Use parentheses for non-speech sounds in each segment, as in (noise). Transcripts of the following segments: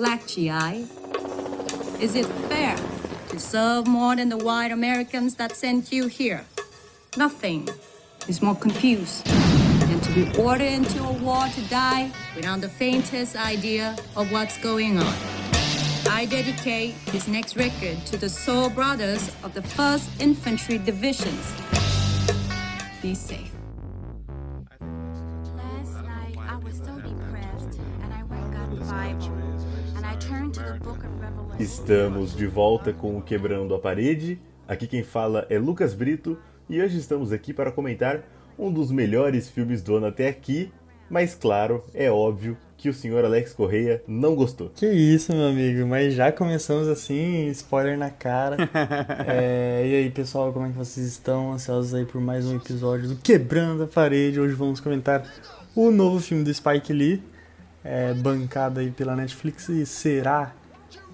black GI? Is it fair to serve more than the white Americans that sent you here? Nothing is more confused than to be ordered into a war to die without the faintest idea of what's going on. I dedicate this next record to the soul brothers of the 1st Infantry Divisions. Be safe. Estamos de volta com o Quebrando a Parede. Aqui quem fala é Lucas Brito e hoje estamos aqui para comentar um dos melhores filmes do ano até aqui, mas claro, é óbvio que o senhor Alex Correia não gostou. Que isso, meu amigo, mas já começamos assim, spoiler na cara. (laughs) É, e aí, pessoal, como é que vocês estão? Ansiosos aí por mais um episódio do Quebrando a Parede. Hoje vamos comentar o novo filme do Spike Lee, é, bancado aí pela Netflix. E será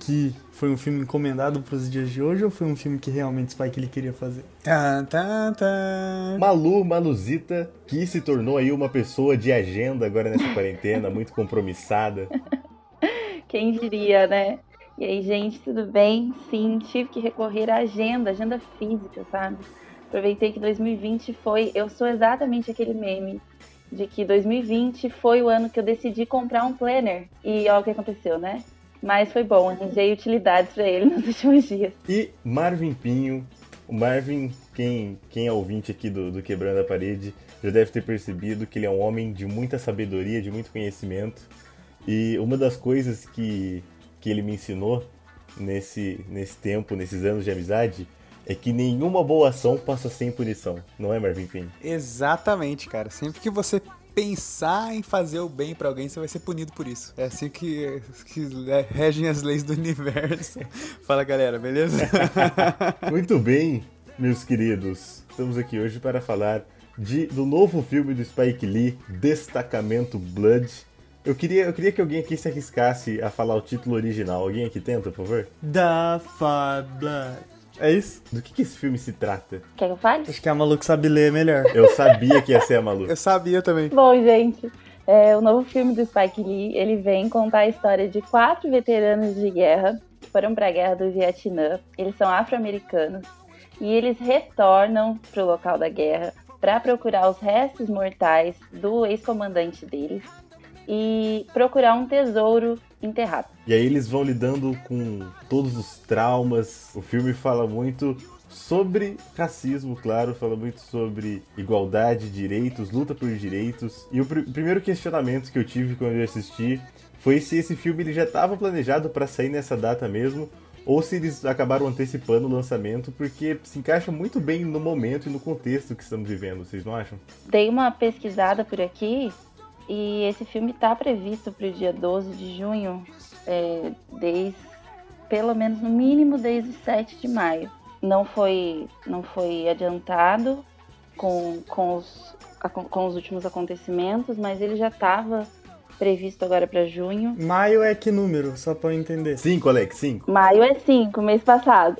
que foi um filme encomendado para os dias de hoje ou foi um filme que realmente Spike Lee queria fazer? Tá, tá, tá. Malu Maluzita, que se tornou aí uma pessoa de agenda agora nessa quarentena, muito compromissada. (laughs) Quem diria, né? E aí, gente, tudo bem? Sim, tive que recorrer à agenda, agenda física, sabe? Aproveitei que 2020 foi. Eu sou exatamente aquele meme de que 2020 foi o ano que eu decidi comprar um planner. E olha o que aconteceu, né? Mas foi bom, arranjei utilidades para ele (laughs) nos últimos dias. E Marvin Pinho. O Marvin, quem, quem é ouvinte aqui do, do Quebrando a Parede, já deve ter percebido que ele é um homem de muita sabedoria, de muito conhecimento. E uma das coisas que, que ele me ensinou nesse, nesse tempo, nesses anos de amizade, é que nenhuma boa ação passa sem punição. Não é, Marvin Pinho? Exatamente, cara. Sempre que você pensar em fazer o bem pra alguém, você vai ser punido por isso. É assim que, que é, regem as leis do universo. (laughs) Fala, galera, beleza? (laughs) Muito bem, meus queridos. Estamos aqui hoje para falar de, do novo filme do Spike Lee, Destacamento Blood. Eu queria, eu queria que alguém aqui se arriscasse a falar o título original. Alguém aqui tenta, por favor? Da Fabla. É isso? Do que, que esse filme se trata? Quer que eu fale? Acho que a Maluco sabe ler melhor. Eu sabia que ia ser a Malu. Eu sabia também. Bom, gente, é, o novo filme do Spike Lee, ele vem contar a história de quatro veteranos de guerra que foram para a guerra do Vietnã. Eles são afro-americanos e eles retornam para o local da guerra para procurar os restos mortais do ex-comandante deles e procurar um tesouro enterrado. E aí eles vão lidando com todos os traumas. O filme fala muito sobre racismo, claro, fala muito sobre igualdade, direitos, luta por direitos. E o pr primeiro questionamento que eu tive quando eu assisti foi se esse filme ele já estava planejado para sair nessa data mesmo, ou se eles acabaram antecipando o lançamento, porque se encaixa muito bem no momento e no contexto que estamos vivendo, vocês não acham? Dei uma pesquisada por aqui e esse filme está previsto para o dia 12 de junho, é, desde, pelo menos no mínimo desde 7 de maio. Não foi, não foi adiantado com, com, os, com os últimos acontecimentos, mas ele já estava previsto agora para junho. Maio é que número, só pra eu entender? Cinco, Alex, cinco. Maio é 5, mês passado.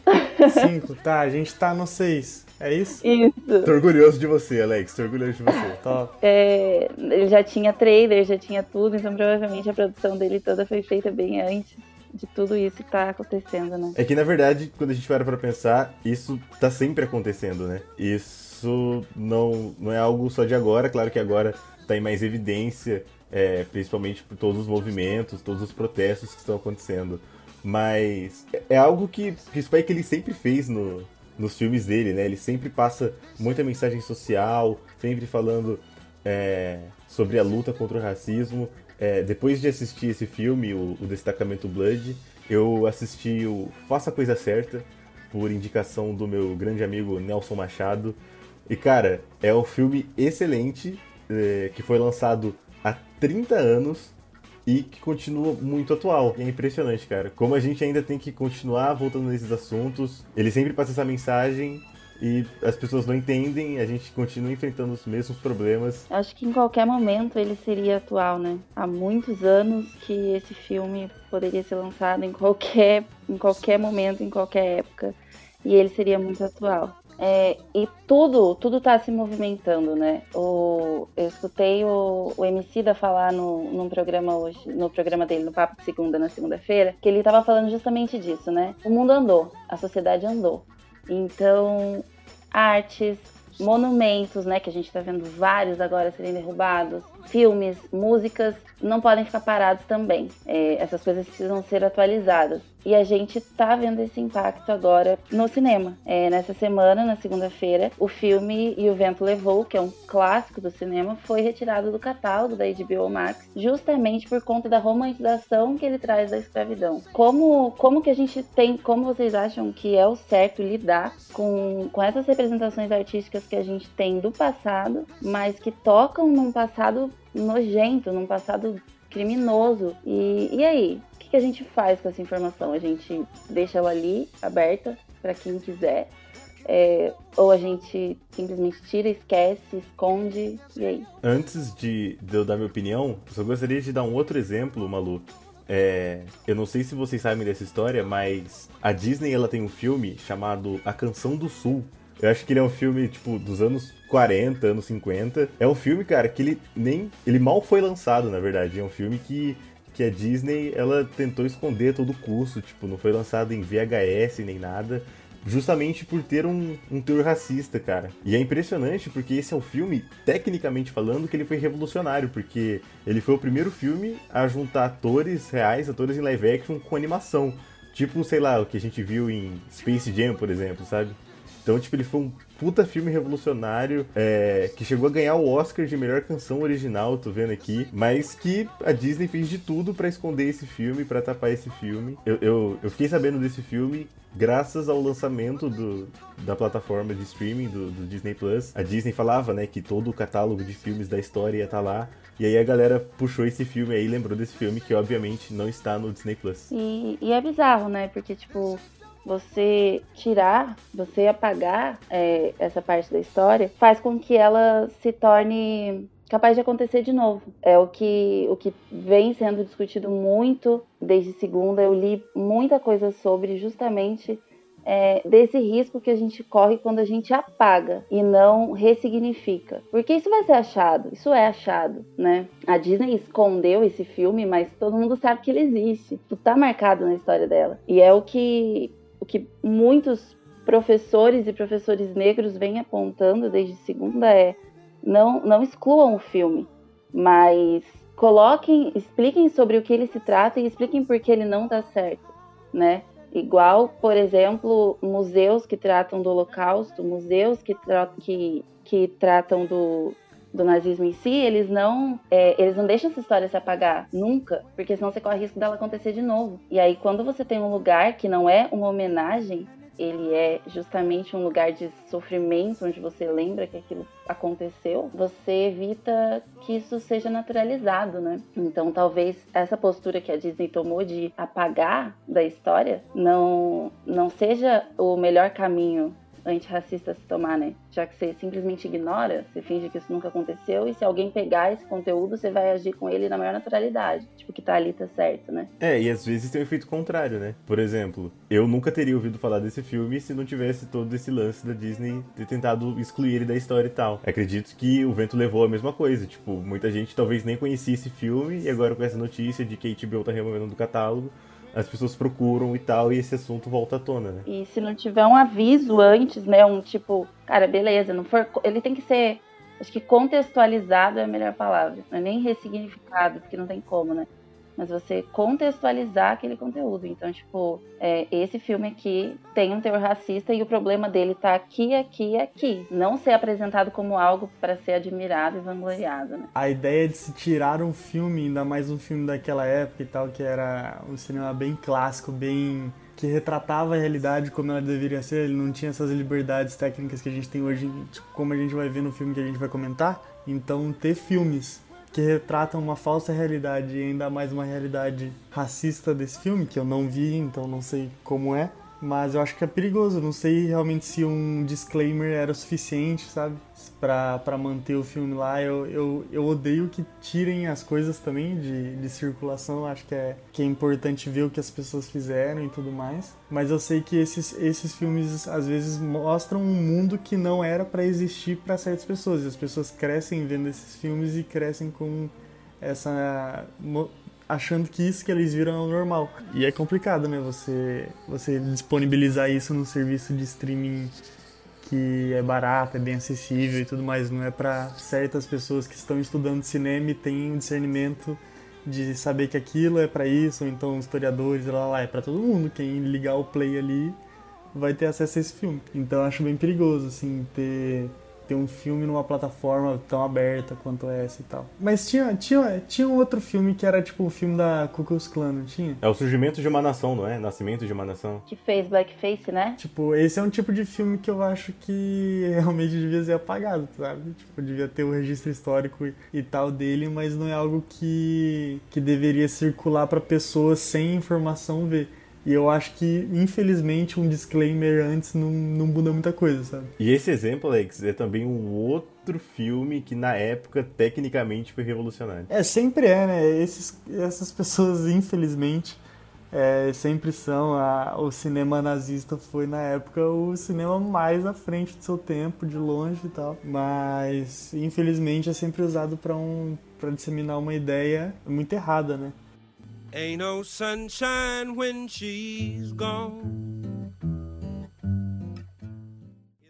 Cinco, tá, a gente tá no seis. É isso? Isso. Tô orgulhoso de você, Alex, tô orgulhoso de você. Top. É, ele já tinha trailer, já tinha tudo, então provavelmente a produção dele toda foi feita bem antes de tudo isso que tá acontecendo, né? É que na verdade, quando a gente para pra pensar, isso tá sempre acontecendo, né? Isso não, não é algo só de agora, claro que agora tá em mais evidência, é, principalmente por todos os movimentos, todos os protestos que estão acontecendo. Mas é algo que, que Spike ele sempre fez no, nos filmes dele, né? Ele sempre passa muita mensagem social, sempre falando é, sobre a luta contra o racismo. É, depois de assistir esse filme, o, o Destacamento Blood, eu assisti o Faça a Coisa Certa, por indicação do meu grande amigo Nelson Machado. E cara, é um filme excelente, é, que foi lançado 30 anos e que continua muito atual. E é impressionante, cara. Como a gente ainda tem que continuar voltando nesses assuntos. Ele sempre passa essa mensagem e as pessoas não entendem, a gente continua enfrentando os mesmos problemas. Acho que em qualquer momento ele seria atual, né? Há muitos anos que esse filme poderia ser lançado em qualquer, em qualquer momento, em qualquer época. E ele seria muito atual. É, e tudo, tudo tá se movimentando, né? O, eu escutei o, o MC da falar no, num programa hoje, no programa dele, no Papo de Segunda, na segunda-feira, que ele tava falando justamente disso, né? O mundo andou, a sociedade andou. Então, artes, monumentos, né? Que a gente tá vendo vários agora serem derrubados, filmes, músicas, não podem ficar parados também. É, essas coisas precisam ser atualizadas. E a gente tá vendo esse impacto agora no cinema. É, nessa semana, na segunda-feira, o filme E o Vento Levou, que é um clássico do cinema, foi retirado do catálogo da HBO Max, justamente por conta da romantização que ele traz da escravidão. Como, como que a gente tem, como vocês acham que é o certo lidar com, com essas representações artísticas que a gente tem do passado, mas que tocam num passado nojento, num passado criminoso. E, e aí? O que, que a gente faz com essa informação? A gente deixa ela ali, aberta, para quem quiser. É, ou a gente simplesmente tira, esquece, esconde, e aí? Antes de, de eu dar minha opinião, eu só gostaria de dar um outro exemplo, Malu. É, eu não sei se vocês sabem dessa história, mas a Disney ela tem um filme chamado A Canção do Sul. Eu acho que ele é um filme, tipo, dos anos 40, anos 50. É um filme, cara, que ele nem. Ele mal foi lançado, na verdade. É um filme que, que a Disney ela tentou esconder todo custo. Tipo, não foi lançado em VHS nem nada. Justamente por ter um, um teor racista, cara. E é impressionante porque esse é um filme, tecnicamente falando, que ele foi revolucionário, porque ele foi o primeiro filme a juntar atores reais, atores em live action com animação. Tipo, sei lá, o que a gente viu em Space Jam, por exemplo, sabe? Então, tipo, ele foi um puta filme revolucionário é, que chegou a ganhar o Oscar de melhor canção original, tô vendo aqui, mas que a Disney fez de tudo para esconder esse filme, para tapar esse filme. Eu, eu, eu, fiquei sabendo desse filme graças ao lançamento do, da plataforma de streaming do, do, Disney Plus. A Disney falava, né, que todo o catálogo de filmes da história ia estar tá lá. E aí a galera puxou esse filme aí, lembrou desse filme que obviamente não está no Disney Plus. E, e é bizarro, né? Porque, tipo, você tirar, você apagar é, essa parte da história, faz com que ela se torne capaz de acontecer de novo. É o que, o que vem sendo discutido muito desde segunda. Eu li muita coisa sobre justamente é, desse risco que a gente corre quando a gente apaga e não ressignifica. Porque isso vai ser achado, isso é achado, né? A Disney escondeu esse filme, mas todo mundo sabe que ele existe. Tudo tá marcado na história dela. E é o que o que muitos professores e professores negros vêm apontando desde segunda é não, não excluam o filme, mas coloquem, expliquem sobre o que ele se trata e expliquem por que ele não está certo, né? Igual, por exemplo, museus que tratam do Holocausto, museus que, tra que, que tratam do, do nazismo em si, eles não, é, eles não deixam essa história se apagar nunca, porque senão você corre risco dela acontecer de novo. E aí, quando você tem um lugar que não é uma homenagem, ele é justamente um lugar de sofrimento, onde você lembra que aquilo aconteceu, você evita que isso seja naturalizado, né? Então, talvez essa postura que a Disney tomou de apagar da história não, não seja o melhor caminho antirracista se tomar, né? Já que você simplesmente ignora, você finge que isso nunca aconteceu, e se alguém pegar esse conteúdo, você vai agir com ele na maior naturalidade. Tipo, que tá ali tá certo, né? É, e às vezes tem um efeito contrário, né? Por exemplo, eu nunca teria ouvido falar desse filme se não tivesse todo esse lance da Disney ter tentado excluir ele da história e tal. Acredito que o vento levou a mesma coisa. Tipo, muita gente talvez nem conhecia esse filme, e agora com essa notícia de que a HBO tá removendo do catálogo, as pessoas procuram e tal, e esse assunto volta à tona, né? E se não tiver um aviso antes, né? Um tipo, cara, beleza, não for. Ele tem que ser. Acho que contextualizado é a melhor palavra. Não é nem ressignificado, porque não tem como, né? Mas você contextualizar aquele conteúdo. Então, tipo, é, esse filme aqui tem um teor racista e o problema dele tá aqui, aqui e aqui. Não ser apresentado como algo para ser admirado e vangloriado, né? A ideia de se tirar um filme, ainda mais um filme daquela época e tal, que era um cinema bem clássico, bem que retratava a realidade como ela deveria ser, ele não tinha essas liberdades técnicas que a gente tem hoje, tipo, como a gente vai ver no filme que a gente vai comentar. Então, ter filmes que retratam uma falsa realidade e ainda mais uma realidade racista desse filme, que eu não vi, então não sei como é. Mas eu acho que é perigoso. Não sei realmente se um disclaimer era suficiente, sabe? Pra, pra manter o filme lá. Eu, eu, eu odeio que tirem as coisas também de, de circulação. Acho que é, que é importante ver o que as pessoas fizeram e tudo mais. Mas eu sei que esses, esses filmes às vezes mostram um mundo que não era para existir para certas pessoas. E as pessoas crescem vendo esses filmes e crescem com essa achando que isso que eles viram é o normal. E é complicado, né? Você, você disponibilizar isso no serviço de streaming que é barato, é bem acessível e tudo mais. Não é para certas pessoas que estão estudando cinema e têm um discernimento de saber que aquilo é para isso, ou então historiadores, lá, lá, é para todo mundo. Quem ligar o play ali vai ter acesso a esse filme. Então eu acho bem perigoso, assim, ter ter um filme numa plataforma tão aberta quanto essa e tal. Mas tinha, tinha, tinha um outro filme que era tipo o filme da Ku Klux Klan, não tinha? É o surgimento de uma nação, não é? Nascimento de uma nação. Que fez blackface, né? Tipo, esse é um tipo de filme que eu acho que (laughs) realmente devia ser apagado, sabe? Tipo, devia ter o um registro histórico e, e, tal dele, mas não é algo que, que deveria circular para pessoas sem informação ver. E eu acho que, infelizmente, um disclaimer antes não, não muda muita coisa, sabe? E esse exemplo, Alex, é também um outro filme que na época tecnicamente foi revolucionário. É, sempre é, né? Esses, essas pessoas, infelizmente, é, sempre são. A, o cinema nazista foi na época o cinema mais à frente do seu tempo, de longe e tal. Mas, infelizmente, é sempre usado para um, pra disseminar uma ideia muito errada, né? Ain't no sunshine when she's gone.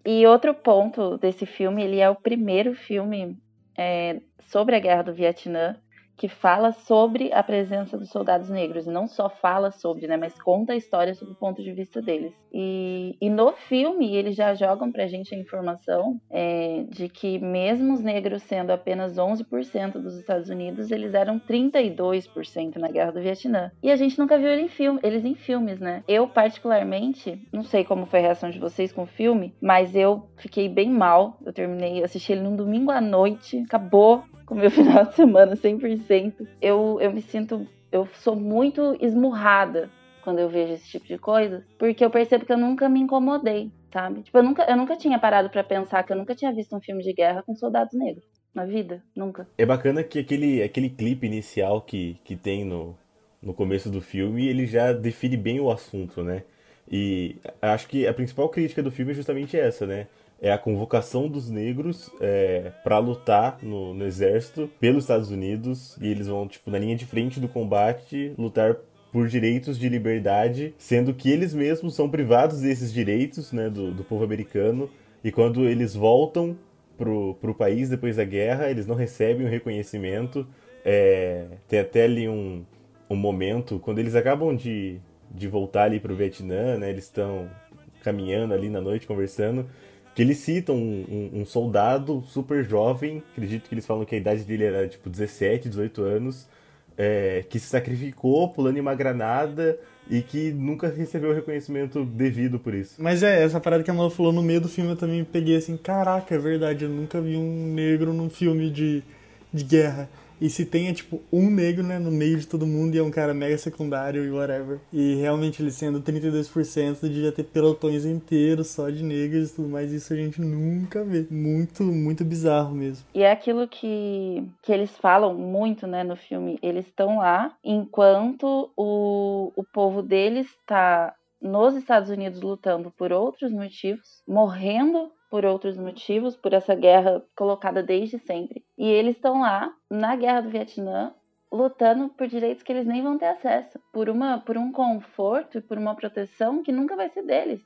E outro ponto desse filme, ele é o primeiro filme é, sobre a guerra do Vietnã que fala sobre a presença dos soldados negros. Não só fala sobre, né, mas conta a história sob o ponto de vista deles. E, e no filme, eles já jogam pra gente a informação é, de que, mesmo os negros sendo apenas 11% dos Estados Unidos, eles eram 32% na Guerra do Vietnã. E a gente nunca viu ele em filme, eles em filmes, né? Eu, particularmente, não sei como foi a reação de vocês com o filme, mas eu fiquei bem mal. Eu terminei, assisti ele num domingo à noite, acabou com o meu (laughs) final de semana 100%. Eu, eu me sinto, eu sou muito esmurrada quando eu vejo esse tipo de coisa, porque eu percebo que eu nunca me incomodei, sabe? Tipo, eu nunca, eu nunca tinha parado para pensar que eu nunca tinha visto um filme de guerra com soldados negros na vida, nunca. É bacana que aquele, aquele clipe inicial que, que tem no, no começo do filme, ele já define bem o assunto, né? E acho que a principal crítica do filme é justamente essa, né? É a convocação dos negros é, para lutar no, no, exército pelos Estados Unidos. E eles vão tipo na linha de frente do combate lutar por direitos de liberdade, sendo que eles mesmos são privados desses direitos, né, do, do povo americano. E quando eles voltam pro, pro país depois da guerra eles não recebem o reconhecimento. É, tem até ali um, um momento quando eles acabam de, de voltar ali pro Vietnã, né, eles estão caminhando ali na noite conversando que eles citam um, um, um, soldado super jovem, acredito que eles falam que a idade dele era tipo 17, 18 anos, é, que se sacrificou pulando em uma granada e que nunca recebeu o reconhecimento devido por isso. Mas é, essa parada que a Mala falou no meio do filme eu também peguei assim, caraca, é verdade, eu nunca vi um negro num filme de, de guerra. E se tem, é tipo, um negro, né, no meio de todo mundo e é um cara mega secundário e whatever. E realmente ele sendo 32%, devia ter pelotões inteiros só de negros e tudo mais. Isso a gente nunca vê. Muito, muito bizarro mesmo. E é aquilo que, que eles falam muito, né, no filme. Eles estão lá enquanto o, o povo deles está nos Estados Unidos lutando por outros motivos, morrendo por outros motivos, por essa guerra colocada desde sempre. E eles estão lá na guerra do Vietnã lutando por direitos que eles nem vão ter acesso, por uma por um conforto e por uma proteção que nunca vai ser deles,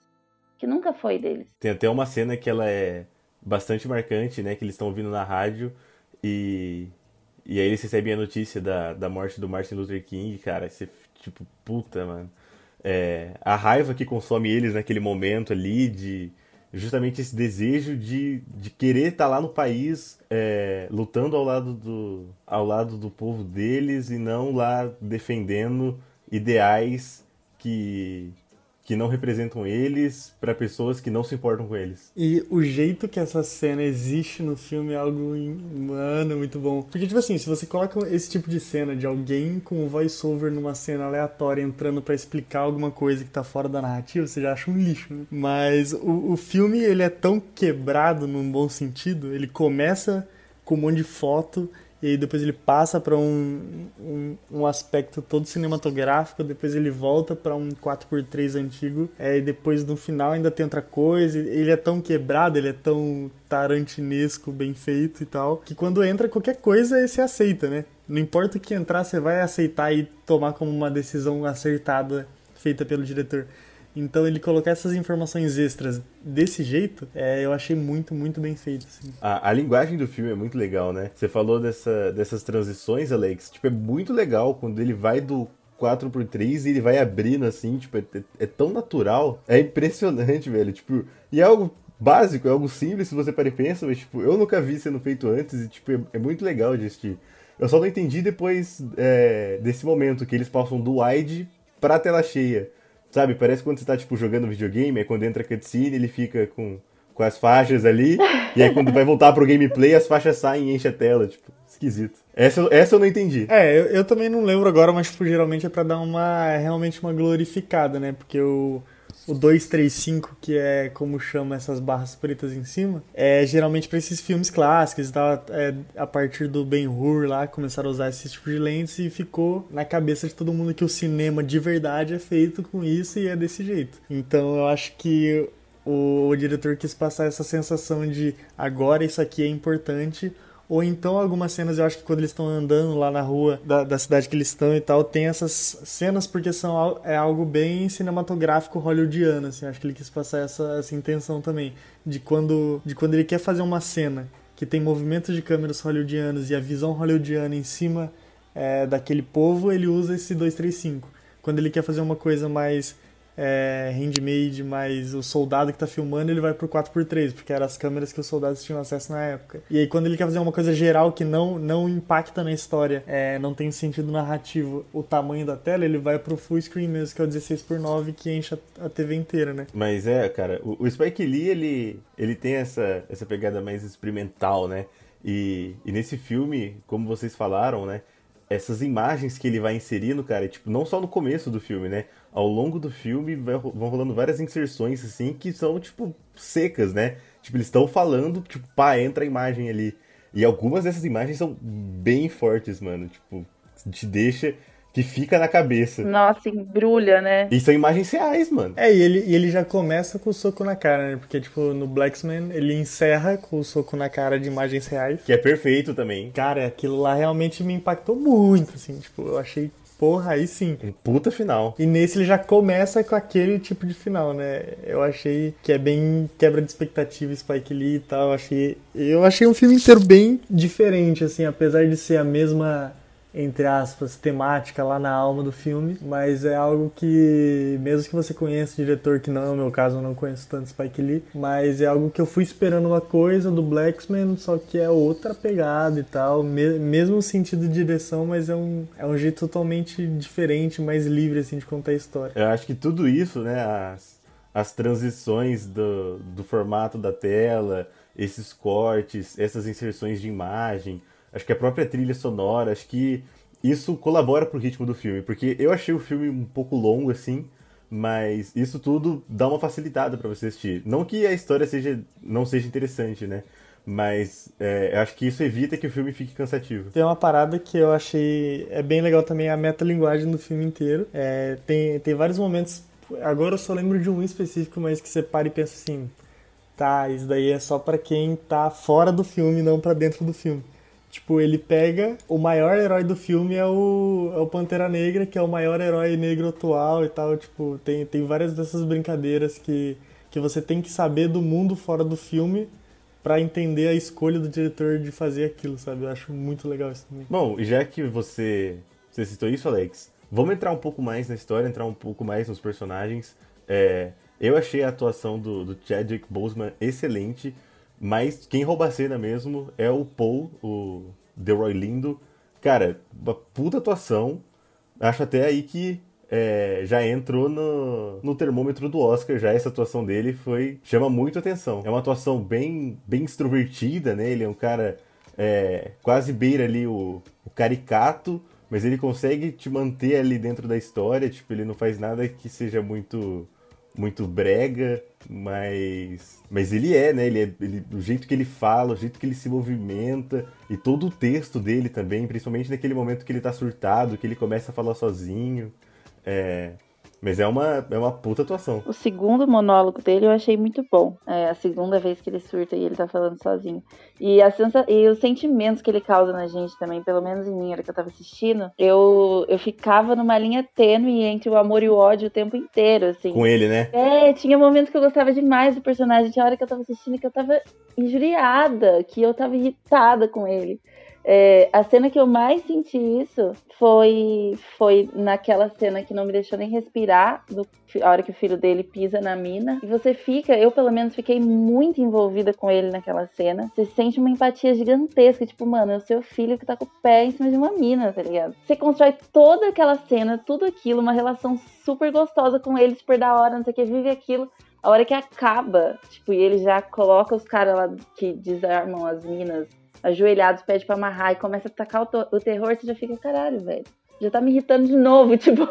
que nunca foi deles. Tem até uma cena que ela é bastante marcante, né, que eles estão ouvindo na rádio e e aí eles recebem a notícia da, da morte do Martin Luther King, cara, você tipo, puta, mano. É, a raiva que consome eles naquele momento ali de justamente esse desejo de, de querer estar tá lá no país é, lutando ao lado, do, ao lado do povo deles e não lá defendendo ideais que, que não representam eles para pessoas que não se importam com eles. E o jeito que essa cena existe no filme é algo, mano, muito bom. Porque, tipo assim, se você coloca esse tipo de cena de alguém com um voice-over numa cena aleatória entrando para explicar alguma coisa que tá fora da narrativa, você já acha um lixo, né? Mas o, o filme, ele é tão quebrado num bom sentido, ele começa com um monte de foto e depois ele passa para um, um, um, aspecto todo cinematográfico, depois ele volta para um 4x3 antigo, é, e depois no final ainda tem outra coisa, ele é tão quebrado, ele é tão tarantinesco, bem feito e tal, que quando entra qualquer coisa você aceita, né? Não importa o que entrar, você vai aceitar e tomar como uma decisão acertada feita pelo diretor. Então ele colocar essas informações extras desse jeito, é, eu achei muito, muito bem feito. Assim. A, a, linguagem do filme é muito legal, né? Você falou dessa, dessas transições, Alex. Tipo, é muito legal quando ele vai do 4x3 e ele vai abrindo assim, tipo, é, é, tão natural. É impressionante, velho. Tipo, e é algo básico, é algo simples se você para e pensa, mas tipo, eu nunca vi sendo feito antes e tipo, é, é muito legal de assistir. Eu só não entendi depois é, desse momento que eles passam do wide pra tela cheia. Sabe, parece quando você tá, tipo, jogando videogame, aí quando entra a cutscene, ele fica com, com as faixas ali, (laughs) e aí quando vai voltar pro gameplay, as faixas saem e enche a tela, tipo, esquisito. Essa, essa eu não entendi. É, eu, eu também não lembro agora, mas, tipo, geralmente é pra dar uma, realmente uma glorificada, né, porque o o 235, que é como chama essas barras pretas em cima, é geralmente para esses filmes clássicos e tal. É, a partir do Ben-Hur lá, começaram a usar esse tipo de lentes e ficou na cabeça de todo mundo que o cinema de verdade é feito com isso e é desse jeito. Então eu acho que o, o diretor quis passar essa sensação de agora isso aqui é importante ou então algumas cenas, eu acho que quando eles estão andando lá na rua da, da cidade que eles estão e tal, tem essas cenas porque são é algo bem cinematográfico hollywoodiano, assim. Acho que ele quis passar essa, essa intenção também. De quando, de quando ele quer fazer uma cena que tem movimentos de câmeras hollywoodianos e a visão hollywoodiana em cima é, daquele povo, ele usa esse 235. Quando ele quer fazer uma coisa mais é, handmade, mas o soldado que tá filmando ele vai pro 4x3, porque eram as câmeras que os soldados tinham acesso na época. E aí quando ele quer fazer uma coisa geral que não, não impacta na história, é, não tem sentido narrativo o tamanho da tela, ele vai pro full screen mesmo, que é o 16x9 que enche a, a TV inteira, né? Mas é, cara, o, o Spike Lee, ele, ele tem essa, essa pegada mais experimental, né? E, e nesse filme, como vocês falaram, né? essas imagens que ele vai inserindo, cara, tipo, não só no começo do filme, né? Ao longo do filme vão rolando várias inserções, assim, que são, tipo, secas, né? Tipo, eles estão falando, tipo, pá, entra a imagem ali. E algumas dessas imagens são bem fortes, mano. Tipo, te deixa que fica na cabeça. Nossa, embrulha, né? E são imagens reais, mano. É, e ele, e ele já começa com o soco na cara, né? Porque, tipo, no Blacksman, ele encerra com o soco na cara de imagens reais. Que é perfeito também. Cara, aquilo lá realmente me impactou muito, assim. Tipo, eu achei porra, aí sim. Um puta final. E nesse ele já começa com aquele tipo de final, né? Eu achei que é bem quebra de expectativa Spike Lee e tal. Eu achei, eu achei um filme inteiro bem diferente, assim, apesar de ser a mesma entre aspas, temática lá na alma do filme, mas é algo que, mesmo que você conheça o diretor, que não é o meu caso, eu não conheço tanto Spike Lee, mas é algo que eu fui esperando uma coisa do Blacksman, só que é outra pegada e tal, mesmo sentido de direção, mas é um, é um jeito totalmente diferente, mais livre, assim, de contar a história. Eu acho que tudo isso, né, as, as transições do, do formato da tela, esses cortes, essas inserções de imagem, acho que a própria trilha sonora, acho que isso colabora pro ritmo do filme, porque eu achei o filme um pouco longo assim, mas isso tudo dá uma facilitada para você assistir. Não que a história seja não seja interessante, né? Mas é, eu acho que isso evita que o filme fique cansativo. Tem uma parada que eu achei é bem legal também, a metalinguagem do filme inteiro. É, tem, tem vários momentos, agora eu só lembro de um específico, mas que você para e pensa assim, tá, isso daí é só para quem tá fora do filme, não para dentro do filme. Tipo, ele pega o maior herói do filme é o, é o Pantera Negra, que é o maior herói negro atual e tal. Tipo, tem, tem várias dessas brincadeiras que, que você tem que saber do mundo fora do filme para entender a escolha do diretor de fazer aquilo, sabe? Eu acho muito legal isso também. Bom, já que você, você citou isso, Alex, vamos entrar um pouco mais na história, entrar um pouco mais nos personagens. É, eu achei a atuação do, do Chadwick Boseman excelente. Mas quem rouba a cena mesmo é o Paul, o Delroy Lindo. Cara, uma puta atuação. Acho até aí que é, já entrou no, no termômetro do Oscar, já essa atuação dele foi chama muito atenção. É uma atuação bem, bem extrovertida, né? Ele é um cara é, quase beira ali o, o caricato, mas ele consegue te manter ali dentro da história, tipo, ele não faz nada que seja muito muito brega, mas mas ele é, né? Ele é ele, o jeito que ele fala, o jeito que ele se movimenta e todo o texto dele também, principalmente naquele momento que ele tá surtado, que ele começa a falar sozinho. É, mas é uma, é uma puta atuação. O segundo monólogo dele eu achei muito bom. É a segunda vez que ele surta e ele tá falando sozinho. E, a sensa... e os sentimentos que ele causa na gente também, pelo menos em mim, era que eu tava assistindo, eu, eu ficava numa linha tênue entre o amor e o ódio o tempo inteiro, assim. Com ele, né? É, tinha momentos que eu gostava demais do personagem. Tinha hora que eu tava assistindo que eu tava injuriada, que eu tava irritada com ele. É, a cena que eu mais senti isso foi, foi naquela cena que não me deixou nem respirar, do, a hora que o filho dele pisa na mina. E você fica, eu pelo menos fiquei muito envolvida com ele naquela cena. Você sente uma empatia gigantesca, tipo, mano, é o seu filho que tá com o pé em cima de uma mina, tá ligado? Você constrói toda aquela cena, tudo aquilo, uma relação super gostosa com ele, super da hora, não sei o que, vive aquilo. A hora que acaba, tipo, e ele já coloca os caras lá que desarmam as minas ajoelhados, pede pra amarrar e começa a atacar o, o terror, você já fica, caralho, velho. Já tá me irritando de novo, (laughs) tipo,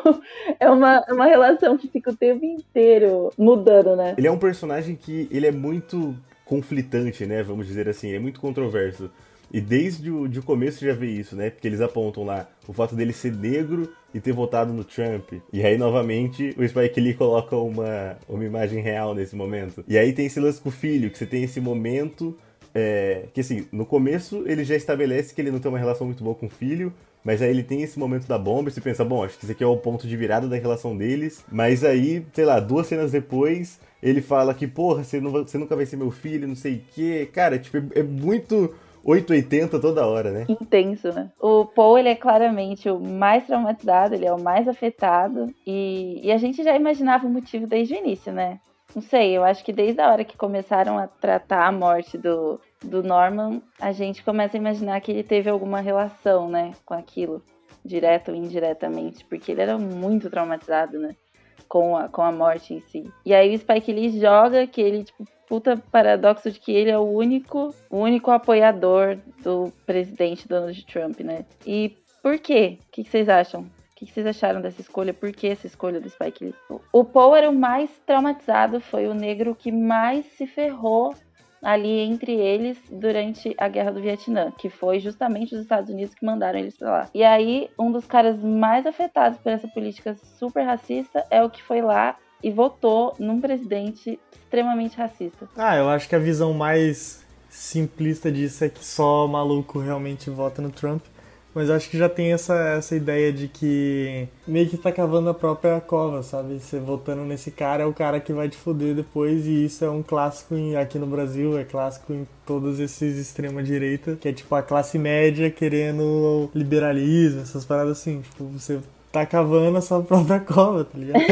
é uma, é uma relação que fica o tempo inteiro mudando, né? Ele é um personagem que ele é muito conflitante, né? Vamos dizer assim, é muito controverso. E desde o de começo já vê isso, né? Porque eles apontam lá o fato dele ser negro e ter votado no Trump. E aí, novamente, o Spike Lee coloca uma, uma imagem real nesse momento. E aí tem esse lance com o filho, que você tem esse momento é, que assim, no começo ele já estabelece que ele não tem uma relação muito boa com o filho, mas aí ele tem esse momento da bomba e você pensa, bom, acho que esse aqui é o ponto de virada da relação deles. Mas aí, sei lá, duas cenas depois, ele fala que, porra, você, não, você nunca vai ser meu filho, não sei o quê. Cara, tipo, é, é muito 880 toda hora, né? Intenso, né? O Paul, ele é claramente o mais traumatizado, ele é o mais afetado. E, e a gente já imaginava o motivo desde o início, né? Não sei, eu acho que desde a hora que começaram a tratar a morte do, do Norman, a gente começa a imaginar que ele teve alguma relação, né, com aquilo, direto ou indiretamente, porque ele era muito traumatizado, né, com a, com a morte em si. E aí o Spike Lee joga que ele, tipo, puta paradoxo de que ele é o único, o único apoiador do presidente Donald Trump, né? E por quê? O que vocês acham? O que vocês acharam dessa escolha? Por que essa escolha do Spike Lee? O Paul era o mais traumatizado, foi o negro que mais se ferrou ali entre eles durante a Guerra do Vietnã, que foi justamente os Estados Unidos que mandaram eles para lá. E aí, um dos caras mais afetados por essa política super racista é o que foi lá e votou num presidente extremamente racista. Ah, eu acho que a visão mais simplista disso é que só maluco realmente vota no Trump. Mas acho que já tem essa, essa ideia de que meio que tá cavando a própria cova, sabe? Você votando nesse cara é o cara que vai te foder depois, e isso é um clássico em, aqui no Brasil, é clássico em todos esses extrema-direita, que é tipo a classe média querendo liberalismo, essas paradas assim. Tipo, você tá cavando a sua (laughs) própria cova, tá ligado?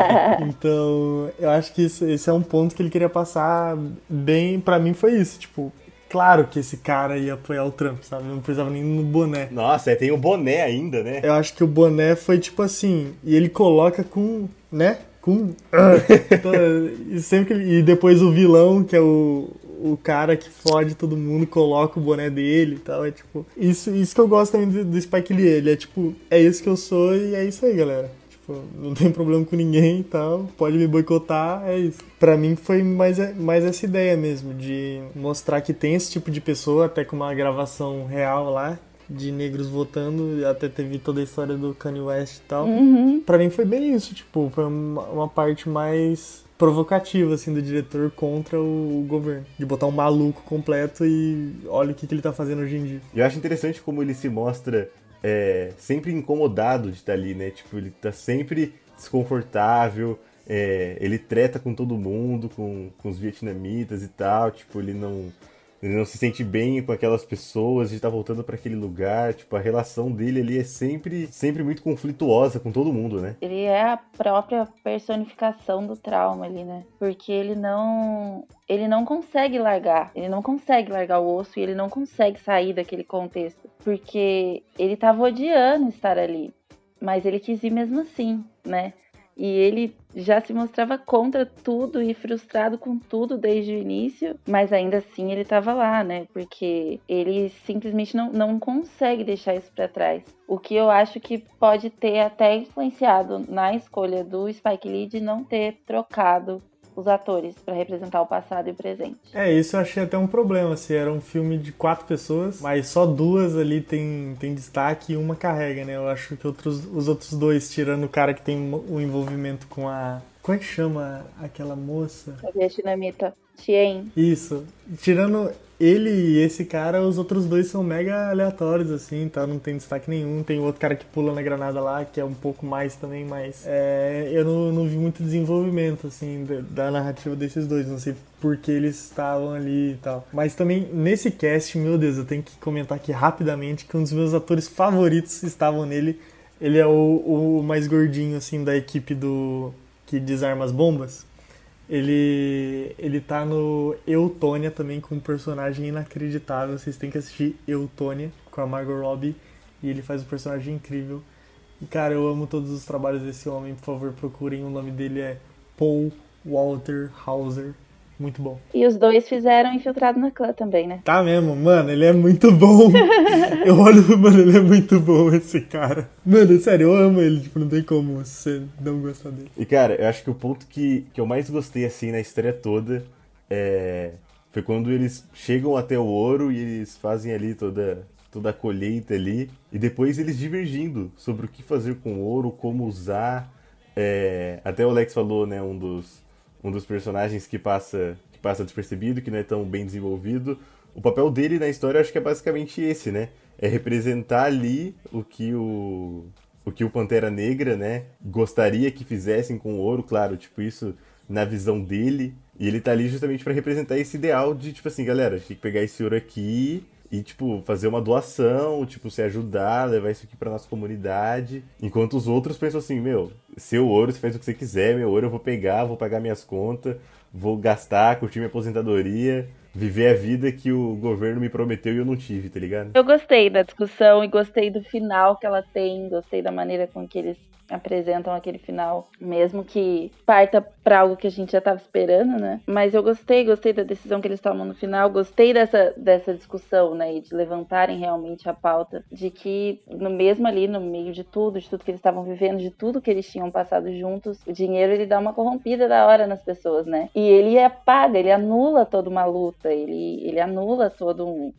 (laughs) então, eu acho que isso, esse é um ponto que ele queria passar bem, para mim foi isso, tipo, claro que esse cara ia apoiar o Trump, sabe? Não precisava nem no boné. Nossa, tem o boné ainda, né? Eu acho que o boné foi tipo assim, e ele coloca com, né? Com. (laughs) e, sempre ele, e depois o vilão, que é o, o cara que fode todo mundo, coloca o boné dele e tal. É tipo. Isso, isso que eu gosto também do, do Spike Lee. Ele é tipo, é isso que eu sou e é isso aí, galera. Tipo, não tem problema com ninguém e tal, pode me boicotar, é isso. Pra mim foi mais, mais essa ideia mesmo, de mostrar que tem esse tipo de pessoa, até com uma gravação real lá, de negros votando, até teve toda a história do Kanye West e tal. Uhum. Pra mim foi bem isso, tipo, foi uma, uma parte mais provocativa, assim, do diretor contra o, o, governo. De botar um maluco completo e olha o que, que ele tá fazendo hoje em dia. Eu acho interessante como ele se mostra é, sempre incomodado de estar ali, né? Tipo, ele tá sempre desconfortável, é, ele treta com todo mundo, com, com os vietnamitas e tal, tipo, ele não ele não se sente bem com aquelas pessoas, de estar tá voltando para aquele lugar, tipo, a relação dele ali é sempre, sempre muito conflituosa com todo mundo, né? Ele é a própria personificação do trauma ali, né? Porque ele não ele não consegue largar, ele não consegue largar o osso e ele não consegue sair daquele contexto, porque ele tava odiando estar ali. mas ele quis ir mesmo assim, né? E ele já se mostrava contra tudo e frustrado com tudo desde o início, mas ainda assim ele estava lá, né? Porque ele simplesmente não, não consegue deixar isso para trás. O que eu acho que pode ter até influenciado na escolha do Spike Lee de não ter trocado os atores para representar o passado e o presente. É, isso eu achei até um problema, se assim, era um filme de quatro pessoas, mas só duas ali tem, tem destaque e uma carrega, né? Eu acho que outros, os outros dois, tirando o cara que tem o um envolvimento com a... Como é que chama aquela moça? A vietnamita. Tien. Isso. Tirando ele e esse cara, os outros dois são mega aleatórios, assim, tá? Não tem destaque nenhum. Tem outro cara que pula na granada lá, que é um pouco mais também, mas é, eu não, não, vi muito desenvolvimento, assim, da, narrativa desses dois. Não sei por que eles estavam ali e tal. Mas também, nesse cast, meu Deus, eu tenho que comentar aqui rapidamente que um dos meus atores favoritos estavam nele. Ele é o, o mais gordinho, assim, da equipe do... que desarma as bombas. Ele, ele tá no Eutônia também com um personagem inacreditável. Vocês têm que assistir Eutônia com a Margot Robbie. E ele faz um personagem incrível. E cara, eu amo todos os trabalhos desse homem. Por favor, procurem. O nome dele é Paul Walter Hauser. Muito bom. E os dois fizeram Infiltrado na Clã também, né? Tá mesmo, mano, ele é muito bom. (laughs) eu olho, mano, ele é muito bom esse cara. Mano, sério, eu amo ele, tipo, não tem como você não gostar dele. E cara, eu acho que o ponto que, que eu mais gostei, assim, na história toda é... foi quando eles chegam até o ouro e eles fazem ali toda, toda a colheita ali. E depois eles divergindo sobre o que fazer com o ouro, como usar. É... Até o Alex falou, né, um dos um dos personagens que passa, que passa despercebido, que não é tão bem desenvolvido. O papel dele na história acho que é basicamente esse, né? É representar ali o que o o que o Pantera Negra, né, gostaria que fizessem com o ouro, claro, tipo isso na visão dele, e ele tá ali justamente para representar esse ideal de tipo assim, galera, a gente tem que pegar esse ouro aqui e, tipo, fazer uma doação, tipo, se ajudar, levar isso aqui pra nossa comunidade. Enquanto os outros pensam assim, meu, seu ouro, você faz o que você quiser, meu ouro eu vou pegar, vou pagar minhas contas, vou gastar, curtir minha aposentadoria, viver a vida que o governo me prometeu e eu não tive, tá ligado? Eu gostei da discussão e gostei do final que ela tem, gostei da maneira com que eles apresentam aquele final, mesmo que parta para algo que a gente já estava esperando, né? Mas eu gostei, gostei da decisão que eles tomam no final, gostei dessa, dessa discussão, né? E de levantarem realmente a pauta de que, no mesmo ali, no meio de tudo, de tudo que eles estavam vivendo, de tudo que eles tinham passado juntos, o dinheiro ele dá uma corrompida da hora nas pessoas, né? E ele apaga, ele anula toda uma luta, ele, ele anula todo um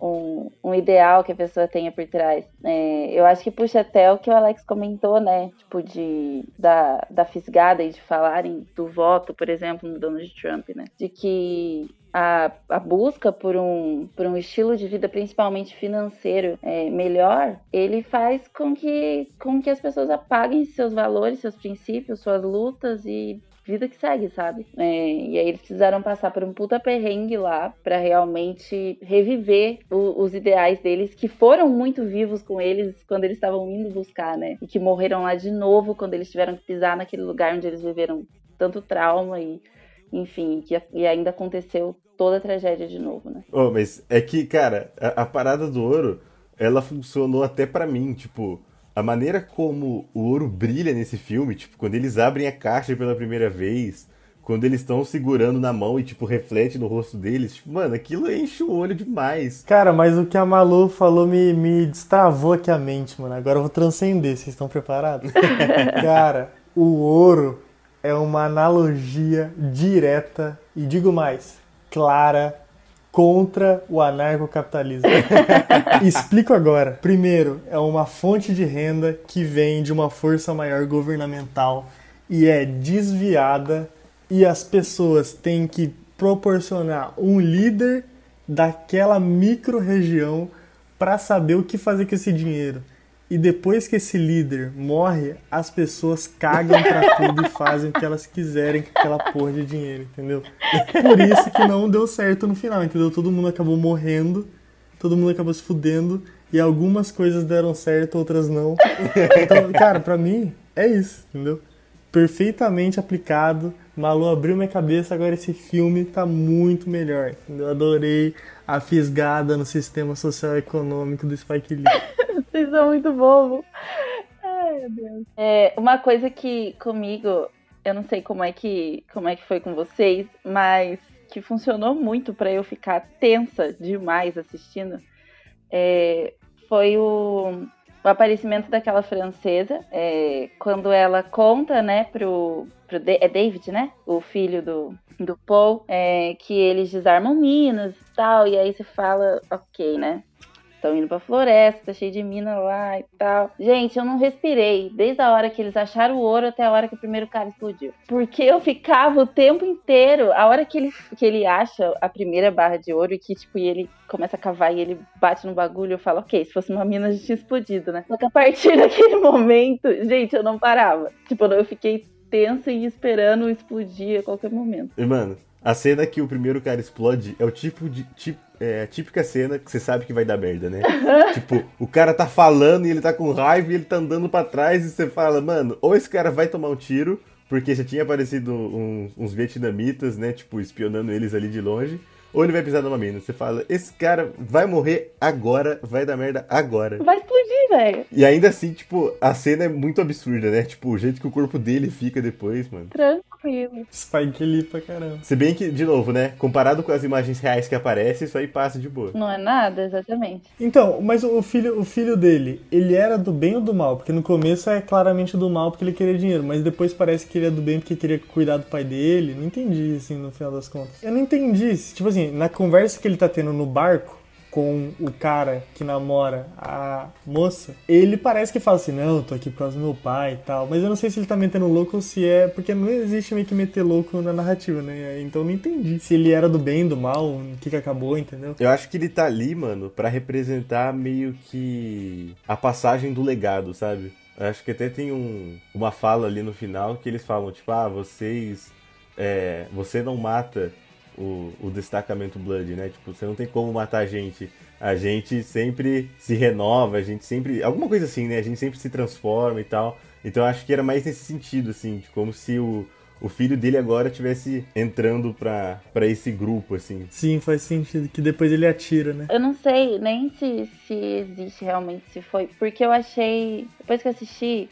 um, um, ideal que a pessoa tenha por trás. É, eu acho que puxa até o que o Alex comentou, né? Tipo, de, da, da fisgada e de falarem do voto, por exemplo, no Donald Trump, né? De que a, a busca por um, por um estilo de vida, principalmente financeiro, é, melhor, ele faz com que, com que as pessoas apaguem seus valores, seus princípios, suas lutas e vida que segue, sabe? É, e aí eles precisaram passar por um puta perrengue lá para realmente reviver o, os ideais deles, que foram muito vivos com eles quando eles estavam indo buscar, né? E que morreram lá de novo quando eles tiveram que pisar naquele lugar onde eles viveram tanto trauma e, enfim, que, e ainda aconteceu toda a tragédia de novo, né? Oh, mas é que, cara, a, a parada do ouro, ela funcionou até para mim, tipo a maneira como o ouro brilha nesse filme, tipo, quando eles abrem a caixa pela primeira vez, quando eles estão segurando na mão e, tipo, reflete no rosto deles, tipo, mano, aquilo enche o olho demais. Cara, mas o que a Malu falou me, me destravou aqui a mente, mano. Agora eu vou transcender, vocês estão preparados? (laughs) Cara, o ouro é uma analogia direta e digo mais, clara contra o anarcocapitalismo. (laughs) Explico agora. Primeiro, é uma fonte de renda que vem de uma força maior governamental e é desviada e as pessoas têm que proporcionar um líder daquela micro-região para saber o que fazer com esse dinheiro. E depois que esse líder morre, as pessoas cagam pra tudo e fazem o que elas quiserem com aquela porra de dinheiro, entendeu? Por isso que não deu certo no final, entendeu? Todo mundo acabou morrendo, todo mundo acabou se fudendo, e algumas coisas deram certo, outras não. Então, cara, pra mim, é isso, entendeu? Perfeitamente aplicado. Malu abriu minha cabeça, agora esse filme tá muito melhor. Entendeu? Adorei a fisgada no sistema social e econômico do Spike Lee. Vocês são muito bobos. meu Deus. É, uma coisa que comigo, eu não sei como é que, como é que foi com vocês, mas que funcionou muito para eu ficar tensa demais assistindo, é, foi o, o aparecimento daquela francesa, é, quando ela conta, né, pro, pro é David, né, o filho do, do Paul, é, que eles desarmam minas e tal, e aí você fala, ok, né, estão indo pra floresta, cheio de mina lá e tal. Gente, eu não respirei desde a hora que eles acharam o ouro até a hora que o primeiro cara explodiu. Porque eu ficava o tempo inteiro, a hora que ele, que ele acha a primeira barra de ouro e que, tipo, e ele começa a cavar e ele bate no bagulho, eu falo, ok, se fosse uma mina já tinha explodido, né? Só que a partir (laughs) daquele momento, gente, eu não parava. Tipo, eu fiquei tensa e esperando explodir a qualquer momento. E, mano, a cena que o primeiro cara explode é o tipo de. Tipo, é a típica cena que você sabe que vai dar merda, né? (laughs) tipo, o cara tá falando e ele tá com raiva e ele tá andando para trás e você fala, mano, ou esse cara vai tomar um tiro, porque já tinha aparecido uns, uns vietnamitas, né? Tipo, espionando eles ali de longe ou ele vai pisar numa mina. Você fala, esse cara vai morrer agora, vai dar merda agora. Vai explodir, velho. E ainda assim, tipo, a cena é muito absurda, né? Tipo, o jeito que o corpo dele fica depois, mano. Tranquilo. Spike Lee pra caramba. Se bem que, de novo, né? Comparado com as imagens reais que aparecem, isso aí passa de boa. Não é nada, exatamente. Então, mas o filho, o filho dele, ele era do bem ou do mal? Porque no começo é claramente do mal porque ele queria dinheiro, mas depois parece que ele é do bem porque queria cuidar do pai dele. Não entendi, assim, no final das contas. Eu não entendi. Tipo assim, assim, na conversa que ele tá tendo no barco com o cara que namora a moça, ele parece que fala assim, não, tô aqui por causa do meu pai e tal. Mas eu não sei se ele tá metendo louco ou se é. Porque não existe meio que meter louco na narrativa, né? Então eu não entendi. Se ele era do bem, do mal, o que, que acabou, entendeu? Eu acho que ele tá ali, mano, para representar meio que a passagem do legado, sabe? Eu acho que até tem um, uma fala ali no final que eles falam, tipo, ah, vocês. É, você não mata o, o destacamento Blood, né? Tipo, você não tem como matar a gente. A gente sempre se renova, a gente sempre. Alguma coisa assim, né? A gente sempre se transforma e tal. Então eu acho que era mais nesse sentido, assim, como se o, o filho dele agora estivesse entrando pra, pra esse grupo, assim. Sim, faz sentido, que depois ele atira, né? Eu não sei nem se, se existe realmente, se foi. Porque eu achei. Depois que eu assisti,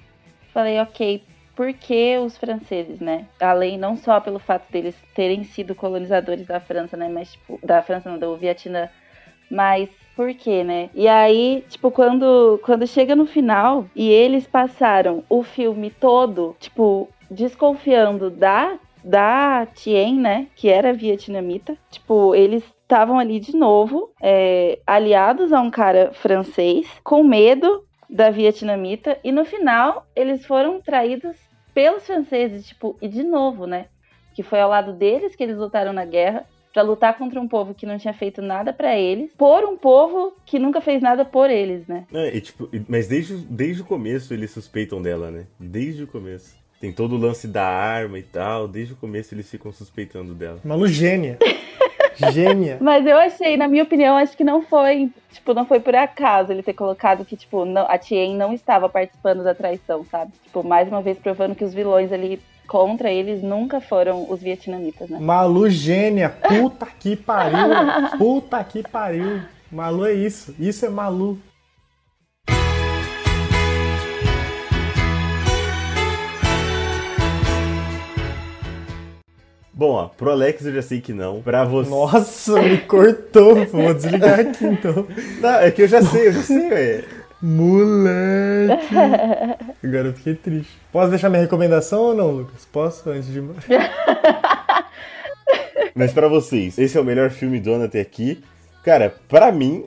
falei, ok, por que os franceses, né? Além não só pelo fato deles terem sido colonizadores da França, né? Mas, tipo, da França, não, do Vietnã. Mas por quê, né? E aí, tipo, quando, quando chega no final e eles passaram o filme todo, tipo, desconfiando da, da Tien, né? Que era vietnamita. Tipo, eles estavam ali de novo, é, aliados a um cara francês, com medo da vietnamita, e no final eles foram traídos pelos franceses, tipo, e de novo, né? Que foi ao lado deles que eles lutaram na guerra para lutar contra um povo que não tinha feito nada para eles, por um povo que nunca fez nada por eles, né? É, e, tipo, mas desde, desde o começo eles suspeitam dela, né? Desde o começo. Tem todo o lance da arma e tal, desde o começo eles ficam suspeitando dela. Malu (laughs) gênia. (laughs) Mas eu achei, na minha opinião, acho que não foi, tipo, não foi por acaso ele ter colocado que, tipo, não, a Tien não estava participando da traição, sabe? Tipo, mais uma vez provando que os vilões ali contra eles nunca foram os vietnamitas, né? Malu gênia, puta que pariu, puta que pariu. Malu é isso, isso é Malu. Bom, ó, pro Alex eu já sei que não. Pra você. Nossa, me cortou. Vou desligar aqui então. (laughs) Não, é que eu já sei, eu já sei, ué. Moleque! (laughs) Agora eu fiquei triste. Posso deixar minha recomendação ou não, Lucas? Posso antes de. (laughs) Mas para vocês, esse é o melhor filme do ano até aqui. Cara, para mim,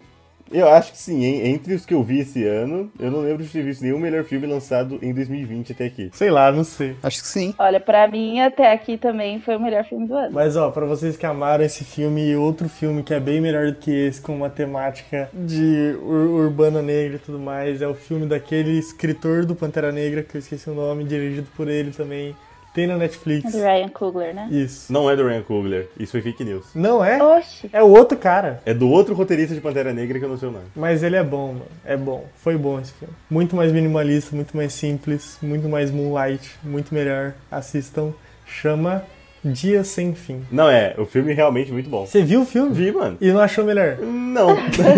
eu acho que sim, hein? Entre os que eu vi esse ano, eu não lembro de ter visto nenhum melhor filme lançado em 2020 até aqui. Sei lá, não sei. Acho que sim. Olha, pra mim, até aqui também foi o melhor filme do ano. Mas, ó, pra vocês que amaram esse filme e outro filme que é bem melhor do que esse, com uma temática de ur urbana negra e tudo mais, é o filme daquele escritor do Pantera Negra, que eu esqueci o nome, dirigido por ele também. Tem na Netflix. É do Ryan Coogler, né? Isso. Não é do Ryan Coogler, isso foi fake news. Não é? Oxi. É o outro cara. É do outro roteirista de Pantera Negra que eu não sei o nome. Mas ele é bom, mano. É bom. Foi bom esse filme. Muito mais minimalista, muito mais simples, muito mais Moonlight, muito melhor. Assistam. Chama Dia Sem Fim. Não, é, o filme é realmente muito bom. Você viu o filme? Vi, mano. E não achou melhor? Não.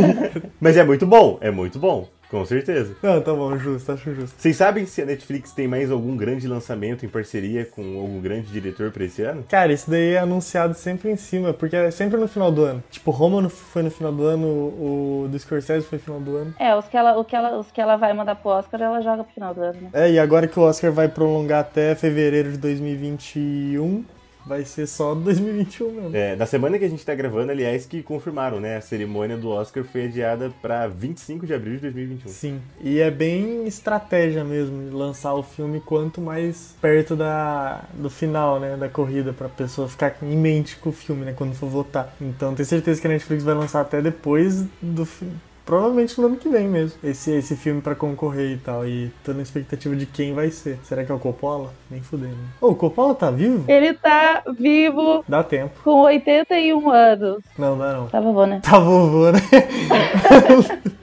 (laughs) Mas é muito bom, é muito bom. Com certeza. Não, tá bom, justo, acho justo. Vocês sabem se a Netflix tem mais algum grande lançamento em parceria com algum grande diretor pra esse ano? Cara, isso daí é anunciado sempre em cima, porque é sempre no final do ano. Tipo, Roma foi no final do ano, o do Scorsese foi no final do ano. É, os que ela, o que ela, os que ela vai mandar pro Oscar, ela joga pro final do ano, né? É, e agora que o Oscar vai prolongar até fevereiro de 2021, vai ser só 2021 mesmo. É, na semana que a gente tá gravando, aliás, que confirmaram, né? A cerimônia do Oscar foi adiada pra 25 de abril de 2021. Sim, e é bem estratégia mesmo lançar o filme quanto mais perto da, do final, né, da corrida, pra pessoa ficar em mente com o filme, né, quando for votar. Então tenho certeza que a Netflix vai lançar até depois do fi- Provavelmente no ano que vem mesmo, esse, esse filme pra concorrer e tal. E tô na expectativa de quem vai ser. Será que é o Coppola? Nem fudendo. Ô, o Coppola tá vivo? Ele tá vivo Dá tempo. com 81 anos. Não, dá não. Tá vovô, né? Tá vovô, né? (laughs)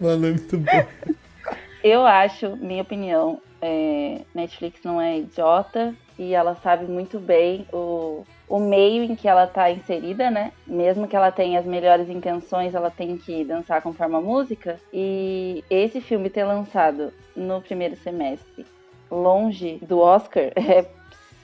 Mano, é muito bom. Eu acho, minha opinião, é, Netflix não é idiota e ela sabe muito bem o, o meio em que ela tá inserida, né? Mesmo que ela tenha as melhores intenções, ela tem que dançar conforme a música. E esse filme ter lançado no primeiro semestre, longe do Oscar, (laughs) é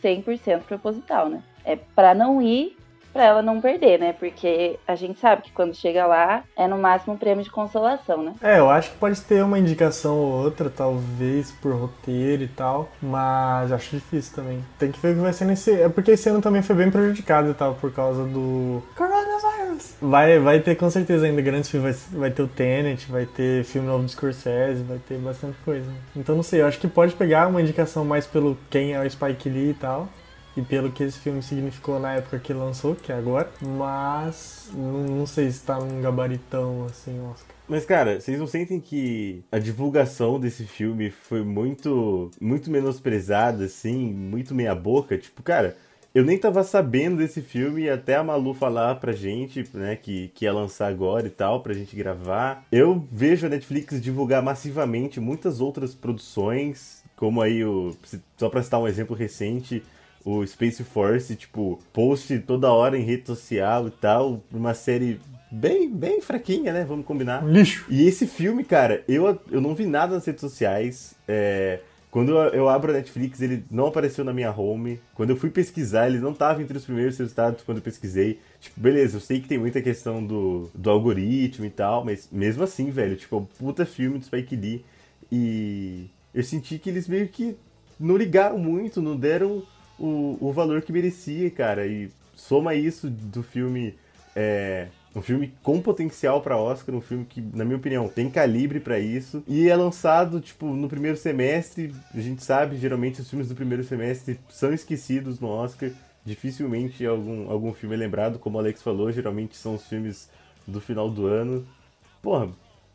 100% proposital, né? É pra não ir, pra ela não perder, né? Porque a gente sabe que quando chega lá, é no máximo um prêmio de consolação, né? É, eu acho que pode ter uma indicação ou outra, talvez, por roteiro e tal, mas acho difícil também. Tem que ver o que vai ser nesse. É porque esse ano também foi bem prejudicado e tal, por causa do. Coronavirus! Vai, vai ter com certeza ainda grandes filmes. Vai, vai ter o Tenet, vai ter filme novo do Scorsese, vai ter bastante coisa. Então não sei, eu acho que pode pegar uma indicação mais pelo quem é o Spike Lee e tal. E pelo que esse filme significou na época que lançou, que é agora. Mas não, não sei se tá num gabaritão assim, Oscar. Mas, cara, vocês não sentem que a divulgação desse filme foi muito, muito menosprezada, assim, muito meia boca? Tipo, cara, eu nem tava sabendo desse filme até a Malu falar pra gente, né, que, que ia lançar agora e tal, pra gente gravar. Eu vejo a Netflix divulgar massivamente muitas outras produções, como aí o. Só pra citar um exemplo recente, o Space Force, tipo, post toda hora em rede social e tal, uma série bem, bem fraquinha, né? Vamos combinar. Lixo! E esse filme, cara, eu, eu não vi nada nas redes sociais. É, quando eu, abro a Netflix, ele não apareceu na minha home. Quando eu fui pesquisar, ele não tava entre os primeiros resultados quando eu pesquisei. Tipo, beleza, eu sei que tem muita questão do, do algoritmo e tal, mas mesmo assim, velho, tipo, é um puta filme do Spike Lee. E eu senti que eles meio que não ligaram muito, não deram o, o valor que merecia, cara. E soma isso do filme. É, um filme com potencial pra Oscar, um filme que, na minha opinião, tem calibre pra isso. E é lançado, tipo, no primeiro semestre. A gente sabe, geralmente, os filmes do primeiro semestre são esquecidos no Oscar. Dificilmente algum, algum filme é lembrado, como o Alex falou, geralmente são os filmes do final do ano. Porra,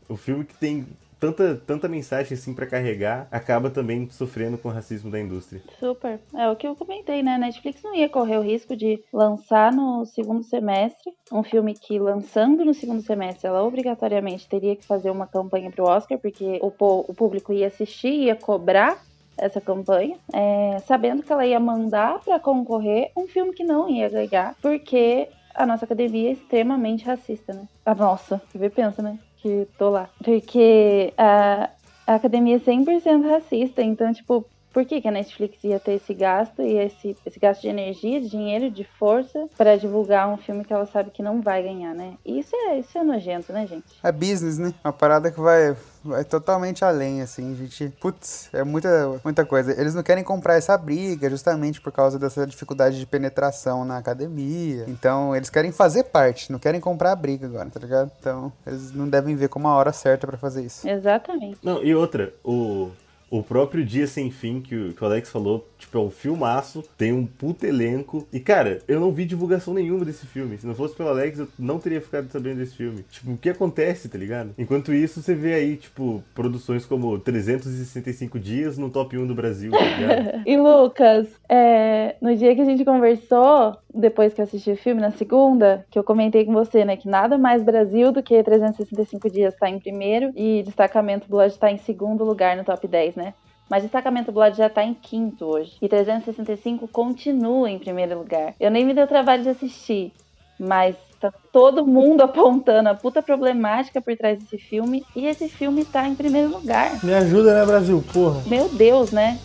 o filme que tem tanta, tanta mensagem assim pra carregar acaba também sofrendo com o racismo da indústria. Super. É o que eu comentei, né? Netflix não ia correr o risco de lançar no segundo semestre um filme que, lançando no segundo semestre, ela obrigatoriamente teria que fazer uma campanha pro Oscar, porque o, o público ia assistir, ia cobrar essa campanha, é, sabendo que ela ia mandar pra concorrer um filme que não ia ganhar, porque a nossa academia é extremamente racista, né? A nossa, você pensa, né? Que tô lá. Porque a, a academia é 100% racista, então, tipo, por que, que a Netflix ia ter esse gasto e esse, esse gasto de energia, de dinheiro, de força para divulgar um filme que ela sabe que não vai ganhar, né? E Isso é, isso é nojento, né, gente? É business, né? Uma parada que vai, vai totalmente além, assim, gente. Putz, é muita, muita coisa. Eles não querem comprar essa briga justamente por causa dessa dificuldade de penetração na academia. Então, eles querem fazer parte, não querem comprar a briga agora, tá ligado? Então, eles não devem ver como a hora certa pra fazer isso. Exatamente. Não, e outra, o, o próprio Dia Sem Fim, que o, Alex falou, tipo, é um filmaço, tem um puto elenco. E, cara, eu não vi divulgação nenhuma desse filme. Se não fosse pelo Alex, eu não teria ficado sabendo desse filme. Tipo, o que acontece, tá ligado? Enquanto isso, você vê aí, tipo, produções como 365 Dias no top 1 do Brasil, tá ligado? (laughs) E Lucas, é, no dia que a gente conversou, depois que eu assisti o filme, na segunda, que eu comentei com você, né, que nada mais Brasil do que 365 dias tá em primeiro e Destacamento Blood tá em segundo lugar no top 10, né? Mas Destacamento Blood já tá em quinto hoje. E 365 continua em primeiro lugar. Eu nem me dei o trabalho de assistir. Mas tá todo mundo (laughs) apontando a puta problemática por trás desse filme. E esse filme tá em primeiro lugar. Me ajuda, né, Brasil? Porra. Meu Deus, né?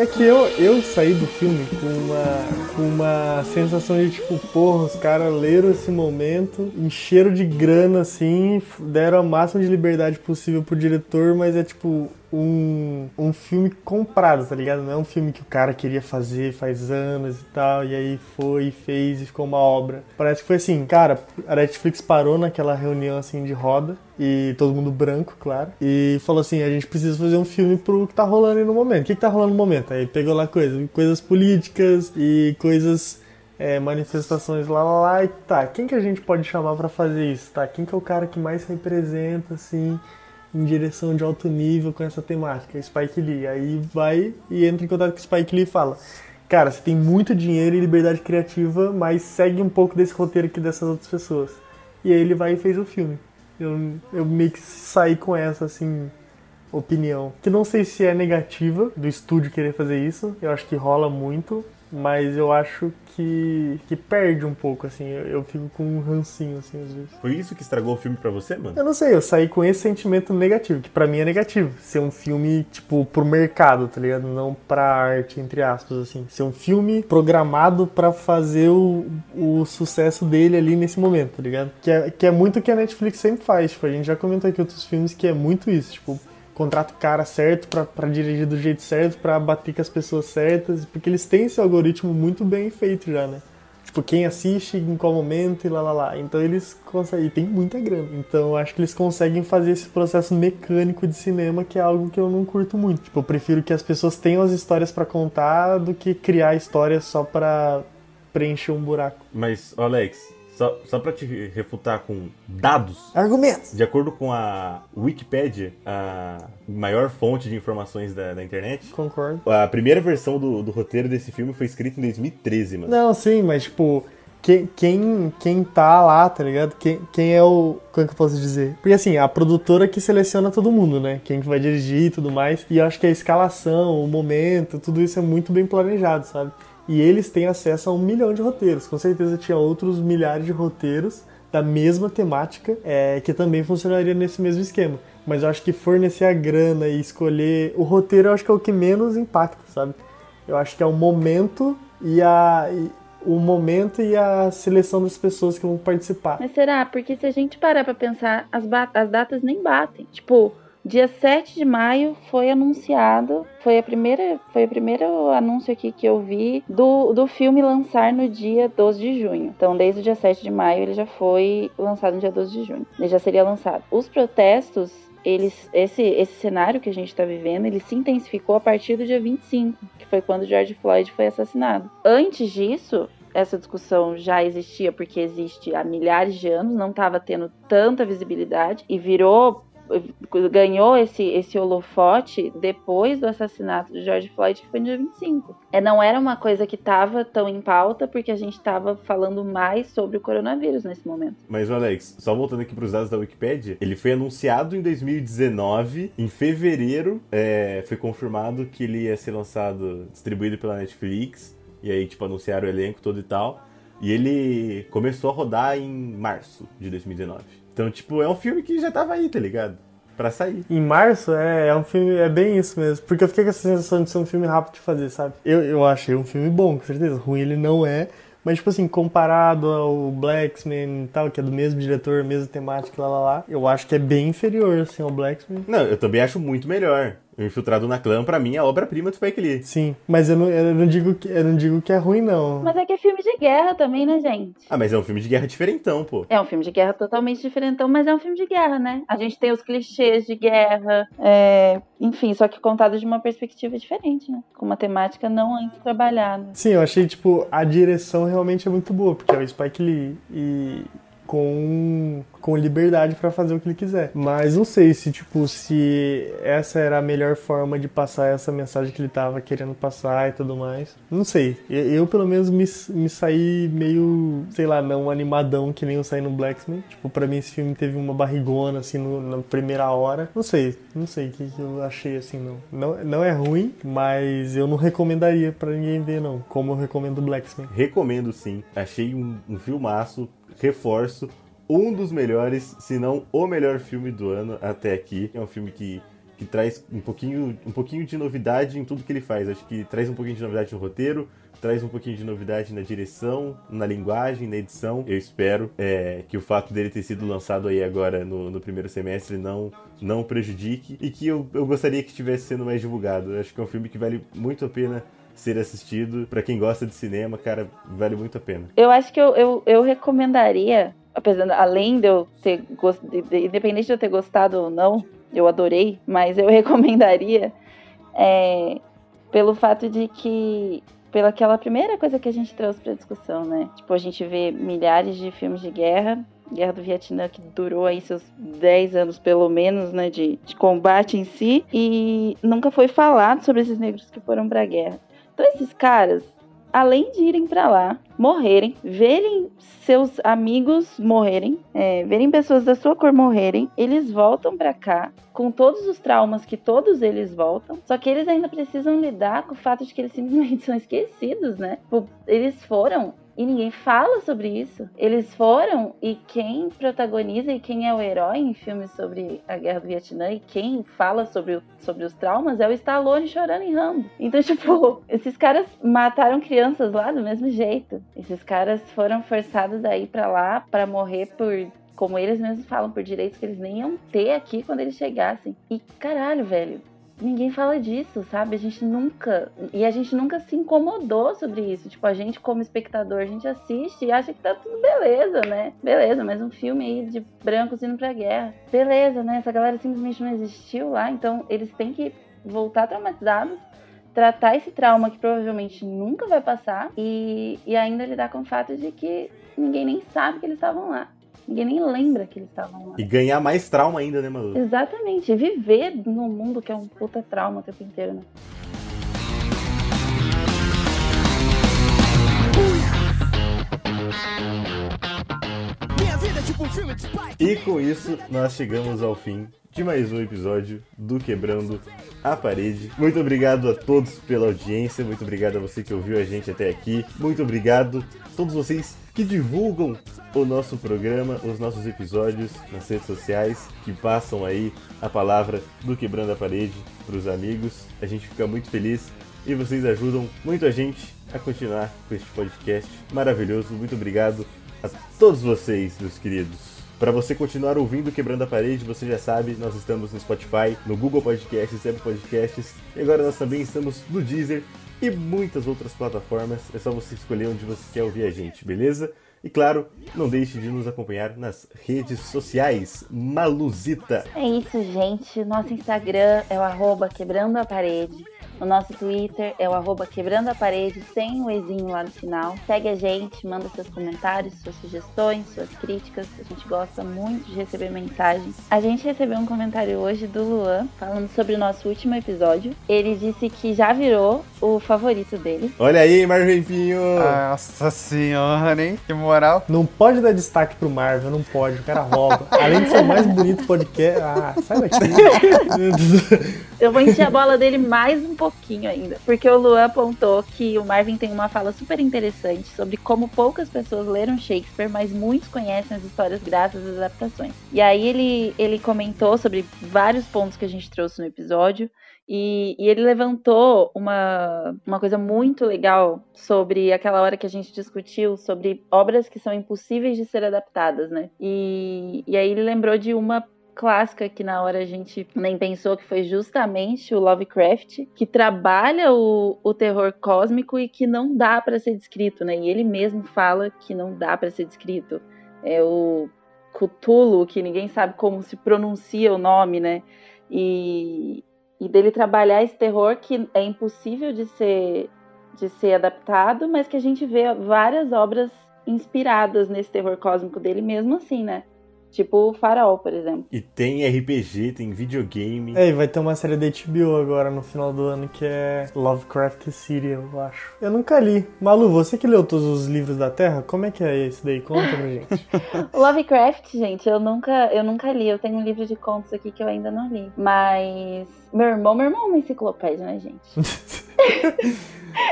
É que eu, eu saí do filme com uma, com uma sensação de tipo, porra, os caras leram esse momento, encheram de grana assim, deram a máxima de liberdade possível pro diretor, mas é tipo um, um filme comprado, tá ligado? Não é um filme que o cara queria fazer faz anos e tal, e aí foi, fez e ficou uma obra. Parece que foi assim, cara, a Netflix parou naquela reunião assim de roda e todo mundo branco, claro, e falou assim: a gente precisa fazer um filme pro que tá rolando aí no momento. O que, que tá rolando no momento? Aí pegou lá coisas, coisas políticas e coisas. É, manifestações lá, lá, lá, e tá, quem que a gente pode chamar para fazer isso, tá? Quem que é o cara que mais representa, assim, em direção de alto nível com essa temática? Spike Lee. Aí vai e entra em contato com o Spike Lee e fala, cara, você tem muito dinheiro e liberdade criativa, mas segue um pouco desse roteiro aqui dessas outras pessoas. E aí ele vai e fez o filme. Eu, eu meio que saí com essa, assim, opinião. Que não sei se é negativa do estúdio querer fazer isso. Eu acho que rola muito. Mas eu acho que, que perde um pouco, assim. Eu, eu fico com um rancinho, assim, às vezes. Foi isso que estragou o filme pra você, mano? Eu não sei, eu saí com esse sentimento negativo, que pra mim é negativo. Ser um filme, tipo, pro mercado, tá ligado? Não pra arte, entre aspas, assim. Ser um filme programado pra fazer o, o sucesso dele ali nesse momento, tá ligado? Que é, que é muito o que a Netflix sempre faz. Tipo, a gente já comentou aqui outros filmes que é muito isso. Tipo, contrata o cara certo pra dirigir do jeito certo, pra bater com as pessoas certas, porque eles têm esse algoritmo muito bem feito já, né? Tipo, quem assiste, em qual momento e lá lá lá. Então eles conseguem. E tem muita grana. Então acho que eles conseguem fazer esse processo mecânico de cinema, que é algo que eu não curto muito. Tipo, eu prefiro que as pessoas tenham as histórias pra contar do que criar histórias só pra preencher um buraco. Mas, Alex, só, só pra te refutar com dados, Argumentos! de acordo com a Wikipedia, a maior fonte de informações da, da internet, Concordo. a primeira versão do, do roteiro desse filme foi escrita em 2013, mano. Não, sim, mas tipo, quem, quem, quem tá lá, tá ligado? Quem, quem é o. Como é que eu posso dizer? Porque assim, a produtora que seleciona todo mundo, né? Quem que vai dirigir e tudo mais. E eu acho que a escalação, o momento, tudo isso é muito bem planejado, sabe? E eles têm acesso a um milhão de roteiros. Com certeza tinha outros milhares de roteiros da mesma temática é, que também funcionaria nesse mesmo esquema. Mas eu acho que fornecer a grana e escolher o roteiro, eu acho que é o que menos impacta, sabe? Eu acho que é o momento e a e- o momento e a seleção das pessoas que vão participar. Mas será? Porque se a gente parar pra pensar, as, as datas nem batem. Tipo, dia 7 de maio foi anunciado, foi a primeira, foi o primeiro anúncio aqui que eu vi do, do filme lançar no dia 12 de junho. Então, desde o dia 7 de maio ele já foi lançado no dia 12 de junho. Ele já seria lançado. Os protestos eles, esse, esse cenário que a gente está vivendo, ele se intensificou a partir do dia 25, que foi quando George Floyd foi assassinado. Antes disso, essa discussão já existia porque existe há milhares de anos, não estava tendo tanta visibilidade e virou ganhou esse, esse holofote depois do assassinato de George Floyd, que foi no dia 25. É, não era uma coisa que estava tão em pauta, porque a gente estava falando mais sobre o coronavírus nesse momento. Mas, Alex, só voltando aqui pros dados da Wikipedia, ele foi anunciado em 2019, em fevereiro é, foi confirmado que ele ia ser lançado, distribuído pela Netflix, e aí, tipo, anunciaram o elenco todo e tal. E ele começou a rodar em março de 2019. Então, tipo, é um filme que já tava aí, tá ligado? Pra sair. Em março, é, é um filme, é bem isso mesmo. Porque eu fiquei com essa sensação de ser um filme rápido de fazer, sabe? Eu, eu achei um filme bom, com certeza. Ruim ele não é. Mas, tipo assim, comparado ao Blacksman e tal, que é do mesmo diretor, mesma temática, lá, lá, lá, eu acho que é bem inferior, assim, ao Blacksman. Não, eu também acho muito melhor. O Infiltrado na Clã, pra mim, é a obra-prima do Spike Lee. Sim, mas eu não, eu não digo que, eu não digo que é ruim, não. Mas é que é filme de guerra também, né, gente? Ah, mas é um filme de guerra diferentão, pô. É um filme de guerra totalmente diferentão, mas é um filme de guerra, né? A gente tem os clichês de guerra, é, enfim, só que contado de uma perspectiva diferente, né? Com uma temática não antes trabalhada. Sim, eu achei, tipo, a direção realmente é muito boa, porque é o Spike Lee e com, com liberdade para fazer o que ele quiser. Mas não sei se, tipo, se essa era a melhor forma de passar essa mensagem que ele tava querendo passar e tudo mais. Não sei. Eu, pelo menos, me, me saí meio, sei lá, não animadão que nem eu saí no Blacksmith. Tipo, pra mim esse filme teve uma barrigona, assim, no, na primeira hora. Não sei, não sei o que, que eu achei, assim, não. não. Não é ruim, mas eu não recomendaria para ninguém ver, não. Como eu recomendo o Blacksmith. Recomendo sim. Achei um, um filmaço reforço, um dos melhores, se não o melhor filme do ano até aqui. É um filme que, que traz um pouquinho, um pouquinho de novidade em tudo que ele faz. Acho que traz um pouquinho de novidade no roteiro, traz um pouquinho de novidade na direção, na linguagem, na edição. Eu espero é, que o fato dele ter sido lançado aí agora no, no primeiro semestre não, não prejudique e que eu, eu gostaria que estivesse sendo mais divulgado. Acho que é um filme que vale muito a pena ser assistido. Para quem gosta de cinema, cara, vale muito a pena. Eu acho que eu, eu, eu recomendaria, apesar, além de eu ter gostado, independente de eu ter gostado ou não, eu adorei, mas eu (laughs) recomendaria é, pelo fato de que pela aquela primeira coisa que a gente trouxe para discussão, né? Tipo, a gente vê milhares de filmes de guerra, Guerra do Vietnã que durou aí seus 10 anos pelo menos, né, de, de combate em si, e nunca foi falado sobre esses negros que foram para a guerra. Então esses caras, além de irem para lá, morrerem, verem seus amigos morrerem, é, verem pessoas da sua cor morrerem, eles voltam para cá com todos os traumas que todos eles voltam, só que eles ainda precisam lidar com o fato de que eles simplesmente (laughs) são esquecidos, né? Tipo, eles foram e ninguém fala sobre isso. Eles foram e quem protagoniza e quem é o herói em filmes sobre a guerra do Vietnã e quem fala sobre, sobre os traumas é o Stallone chorando em Rambo. Então, (laughs) tipo, esses caras mataram crianças lá do mesmo jeito. Esses caras foram forçados a ir para lá para morrer por como eles mesmos falam, por direitos que eles nem iam ter aqui quando eles chegassem. E caralho, velho, ninguém fala disso, sabe? A gente nunca. E a gente nunca se incomodou sobre isso. Tipo, a gente, como espectador, a gente assiste e acha que tá tudo beleza, né? Beleza, mas um filme aí de brancos indo pra guerra. Beleza, né? Essa galera simplesmente não existiu lá, então eles têm que voltar traumatizados. Tratar esse trauma que provavelmente nunca vai passar e, e ainda lidar com o fato de que ninguém nem sabe que eles estavam lá. Ninguém nem lembra que eles estavam lá. E ganhar mais trauma ainda, né, Malu? Exatamente. Viver num mundo que é um puta trauma o tempo inteiro, né? E com isso, nós chegamos ao fim de mais um episódio do Quebrando a Parede. Muito obrigado a todos pela audiência, muito obrigado a você que ouviu a gente até aqui, muito obrigado a todos vocês que divulgam o nosso programa, os nossos episódios nas redes sociais, que passam aí a palavra do Quebrando a Parede para os amigos. A gente fica muito feliz e vocês ajudam muito a gente a continuar com este podcast maravilhoso. Muito obrigado a todos vocês, meus queridos. Para você continuar ouvindo Quebrando a Parede, você já sabe, nós estamos no Spotify, no Google Podcasts, Apple Podcasts e agora nós também estamos no Deezer e muitas outras plataformas. É só você escolher onde você quer ouvir a gente, beleza? E claro, não deixe de nos acompanhar nas redes sociais. Maluzita. É isso, gente. Nosso Instagram é o arroba quebrando a parede. O nosso Twitter é o arroba quebrando a parede, sem o ezinho lá no final. Segue a gente, manda seus comentários, suas sugestões, suas críticas. A gente gosta muito de receber mensagens. A gente recebeu um comentário hoje do Luan, falando sobre o nosso último episódio. Ele disse que já virou o favorito dele. Olha aí, Marvin Pinho! Nossa senhora, hein? Que moral. Não pode dar destaque pro Marvel, não pode, o cara rouba. (laughs) Além de ser o mais bonito podcast. Ah, sai daqui. (laughs) Eu vou encher a bola dele mais um pouquinho ainda. Porque o Luan apontou que o Marvin tem uma fala super interessante sobre como poucas pessoas leram Shakespeare, mas muitos conhecem as histórias graças às adaptações. E aí ele, ele comentou sobre vários pontos que a gente trouxe no episódio. E, e, ele levantou uma, uma coisa muito legal sobre aquela hora que a gente discutiu sobre obras que são impossíveis de ser adaptadas, né? E, e aí ele lembrou de uma clássica que na hora a gente nem pensou que foi justamente o Lovecraft, que trabalha o, o terror cósmico e que não dá para ser descrito, né? E ele mesmo fala que não dá para ser descrito. É o Cthulhu, que ninguém sabe como se pronuncia o nome, né? E, e dele trabalhar esse terror que é impossível de ser de ser adaptado, mas que a gente vê várias obras inspiradas nesse terror cósmico dele mesmo assim, né? Tipo o Farol, por exemplo. E tem RPG, tem videogame. É, e vai ter uma série da HBO agora no final do ano que é Lovecraft City, eu acho. Eu nunca li. Malu, você que leu todos os livros da Terra, como é que é esse daí? Conta pra gente. (laughs) Lovecraft, gente, eu nunca, eu nunca li. Eu tenho um livro de contos aqui que eu ainda não li. Mas meu irmão, meu irmão é uma enciclopédia, né, gente? (laughs)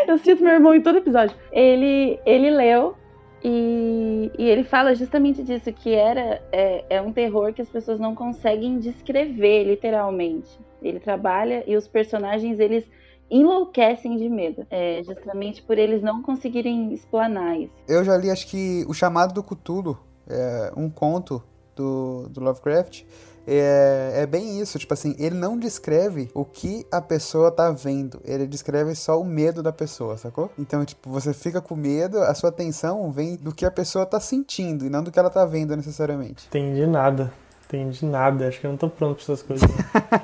eu cito meu irmão em todo episódio. Ele, ele leu e, e, ele fala justamente disso, que era é, é, um terror que as pessoas não conseguem descrever, literalmente. Ele trabalha e os personagens, eles enlouquecem de medo, é, justamente por eles não conseguirem explanar isso. Eu já li, acho que, O Chamado do Cthulhu, é, um conto do, do Lovecraft, é, é bem isso, tipo assim, ele não descreve o que a pessoa tá vendo, ele descreve só o medo da pessoa, sacou? Então, tipo, você fica com medo, a sua atenção vem do que a pessoa tá sentindo e não do que ela tá vendo necessariamente. Entendi nada. Entendi nada, acho que eu não tô pronto pra essas coisas.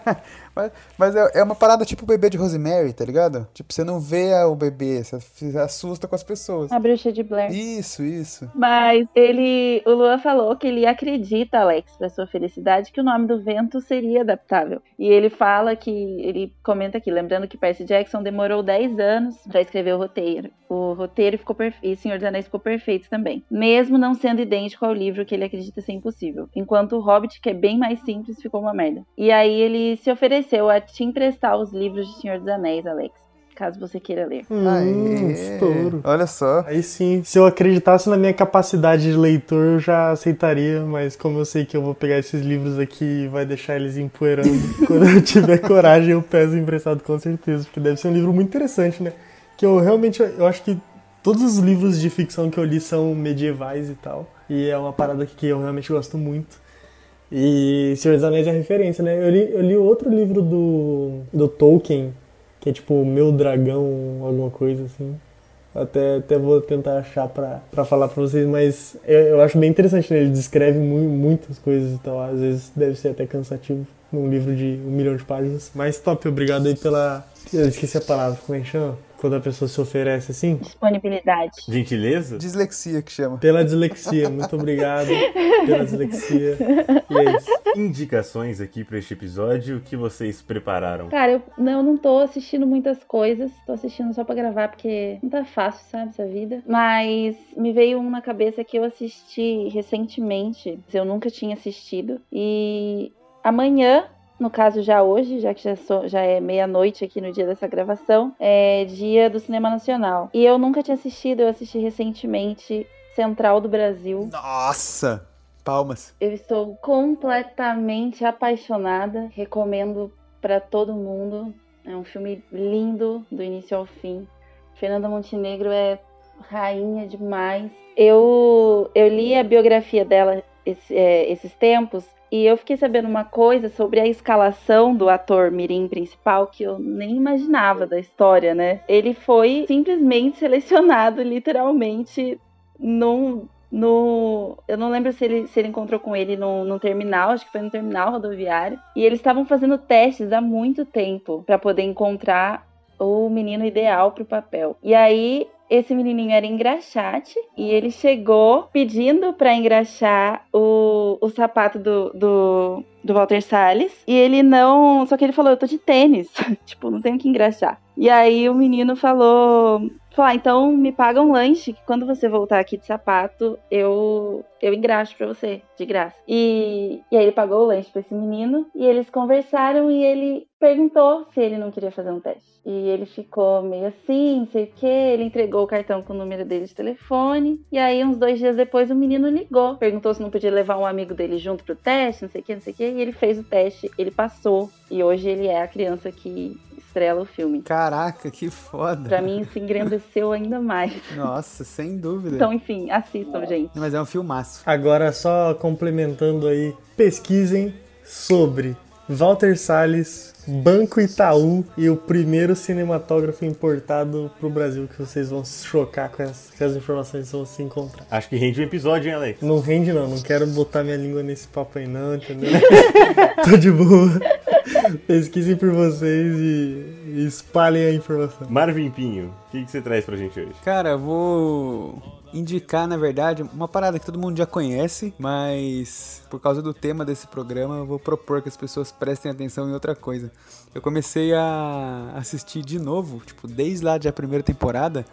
(laughs) mas mas é, é, uma parada tipo o bebê de Rosemary, tá ligado? Tipo, você não vê o bebê, você assusta com as pessoas. A bruxa de Blair. Isso, isso. Mas ele. O Luan falou que ele acredita, Alex, pra sua felicidade, que o nome do vento seria adaptável. E ele fala que. Ele comenta aqui, lembrando que Percy Jackson demorou 10 anos para escrever o roteiro. O roteiro ficou perfeito. E Senhor dos Anéis ficou perfeito também. Mesmo não sendo idêntico ao livro que ele acredita ser impossível. Enquanto o Hobbit que é bem mais simples, ficou uma merda. E aí ele se ofereceu a te emprestar os livros de Senhor dos Anéis, Alex. Caso você queira ler. Hum, estouro. Olha só. Aí sim, se eu acreditasse na minha capacidade de leitor, eu já aceitaria, mas como eu sei que eu vou pegar esses livros aqui e vai deixar eles empoeirando, (laughs) quando eu tiver coragem eu peço emprestado com certeza, porque deve ser um livro muito interessante, né? Que eu realmente, eu acho que todos os livros de ficção que eu li são medievais e tal, e é uma parada que eu realmente gosto muito. E Senhor dos Anéis é referência, né? Eu li, eu li outro livro do, do Tolkien, que é tipo Meu Dragão, alguma coisa assim. Até, até vou tentar achar pra, pra falar pra vocês, mas eu, eu acho bem interessante, né? Ele descreve mu muitas coisas e então, tal. Às vezes deve ser até cansativo num livro de um milhão de páginas. Mas top, obrigado aí pela. Eu esqueci a palavra, como é que chama? Quando a pessoa se oferece assim? Disponibilidade. Gentileza? Dislexia que chama. Pela dislexia, muito obrigado pela dislexia. E é isso. Indicações aqui para este episódio, o que vocês prepararam? Cara, eu não, não tô assistindo muitas coisas, tô assistindo só para gravar porque não tá fácil, sabe, essa vida. Mas me veio um na cabeça que eu assisti recentemente, eu nunca tinha assistido. E amanhã no caso já hoje, já que já, sou, já é meia-noite aqui no dia dessa gravação, é dia do Cinema Nacional. E eu nunca tinha assistido, eu assisti recentemente Central do Brasil. Nossa! Palmas. Eu estou completamente apaixonada, recomendo para todo mundo. É um filme lindo do início ao fim. Fernanda Montenegro é rainha demais. Eu, eu li a biografia dela esse, é, esses tempos e eu fiquei sabendo uma coisa sobre a escalação do ator Mirim principal que eu nem imaginava da história, né? Ele foi simplesmente selecionado, (laughs) literalmente, num, no. Eu não lembro se ele, se ele encontrou com ele no, no terminal, acho que foi no terminal rodoviário. E eles estavam fazendo testes há muito tempo para poder encontrar o menino ideal para o papel. E aí esse menininho era engraxate e ele chegou pedindo para engraxar o, o sapato do, do, do Walter Salles. E ele não. Só que ele falou: Eu tô de tênis. (laughs) tipo, não tenho que engraxar. E aí o menino falou: Falou, ah, então me paga um lanche, que quando você voltar aqui de sapato, eu eu engraxo pra você, de graça. E, e aí ele pagou o lanche pra esse menino, e eles conversaram e ele perguntou se ele não queria fazer um teste. E ele ficou meio assim, não sei o que, ele entregou o cartão com o número dele de telefone, e aí uns dois dias depois o menino ligou, perguntou se não podia levar um amigo dele junto pro teste, não sei o que, não sei o que, e ele fez o teste, ele passou, e hoje ele é a criança que estrela o filme. Caraca, que foda. Pra mim isso engrandeceu ainda mais. (laughs) Nossa, sem dúvida. Então, enfim, assistam, gente. Mas é um filmaço. Agora, só complementando aí, pesquisem sobre Walter Salles, Banco Itaú e o primeiro cinematógrafo importado pro Brasil que vocês vão se chocar com as, com as informações que vão se encontrar. Acho que rende um episódio, hein, Alex? Não rende não, não quero botar minha língua nesse papo aí não, entendeu? (laughs) Tô de boa. Pesquisem por vocês e, e espalhem a informação. Marvin Pinho, o que, que você traz pra gente hoje? Cara, eu vou indicar, na verdade, uma parada que todo mundo já conhece, mas por causa do tema desse programa, eu vou propor que as pessoas prestem atenção em outra coisa. Eu comecei a assistir de novo, tipo, desde lá da primeira temporada,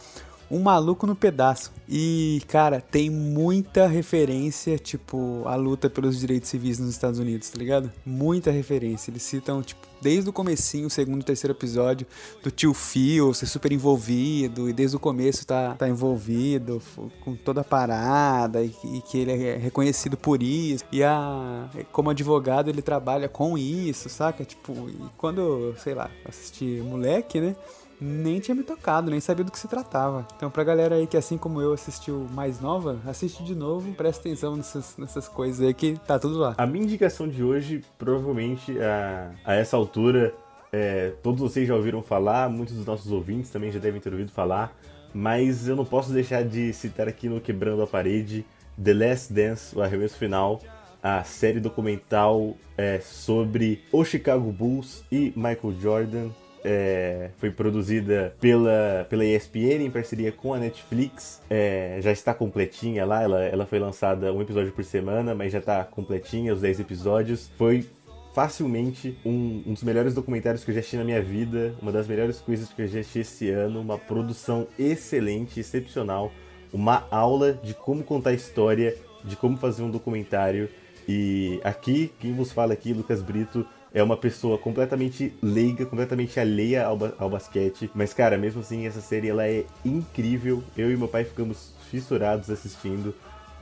um Maluco no Pedaço. E, cara, tem muita referência, tipo, à luta pelos direitos civis nos Estados Unidos, tá ligado? Muita referência. Eles citam, tipo, desde o comecinho, o segundo e terceiro episódio, do tio Phil ser super envolvido, e desde o começo tá, tá envolvido com toda a parada, e, e que ele é reconhecido por isso. E a, como advogado ele trabalha com isso, saca? Tipo, e quando, sei lá, assisti moleque, né? Nem tinha me tocado, nem sabia do que se tratava. Então, pra galera aí que, assim como eu, assistiu mais nova, assiste de novo, presta atenção nessas, nessas coisas aí que tá tudo lá. A minha indicação de hoje, provavelmente, a, a essa altura, é, todos vocês já ouviram falar, muitos dos nossos ouvintes também já devem ter ouvido falar, mas eu não posso deixar de citar aqui no Quebrando a Parede The Last Dance, o arremesso final, a série documental é, sobre o Chicago Bulls e Michael Jordan, é, foi produzida pela, pela ESPN em parceria com a Netflix. É, já está completinha lá, ela, ela foi lançada um episódio por semana, mas já está completinha, os 10 episódios. Foi facilmente um, um, dos melhores documentários que eu já assisti na minha vida, uma das melhores coisas que eu já assisti esse ano, uma produção excelente, excepcional, uma aula de como contar história, de como fazer um documentário. E aqui, quem vos fala aqui, Lucas Brito, é uma pessoa completamente leiga, completamente alheia ao, ao basquete. Mas, cara, mesmo assim, essa série ela é incrível. Eu e meu pai ficamos fissurados assistindo.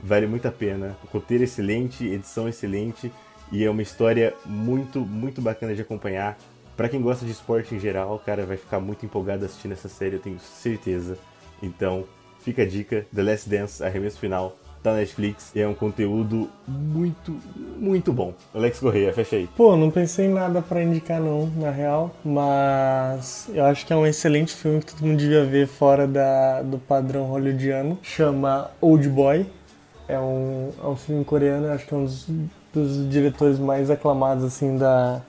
Vale muito a pena. Roteiro excelente, edição excelente. E é uma história muito, muito bacana de acompanhar. Para quem gosta de esporte em geral, cara, vai ficar muito empolgado assistindo essa série, eu tenho certeza. Então, fica a dica: The Last Dance, arremesso final da Netflix e é um conteúdo muito, muito bom. Alex Correia, fecha aí. Pô, não pensei em nada para indicar não, na real, mas eu acho que é um excelente filme que todo mundo devia ver fora da, do padrão hollywoodiano. Chama Old Boy. É um, é um filme coreano, acho que é um dos, dos diretores mais aclamados assim da,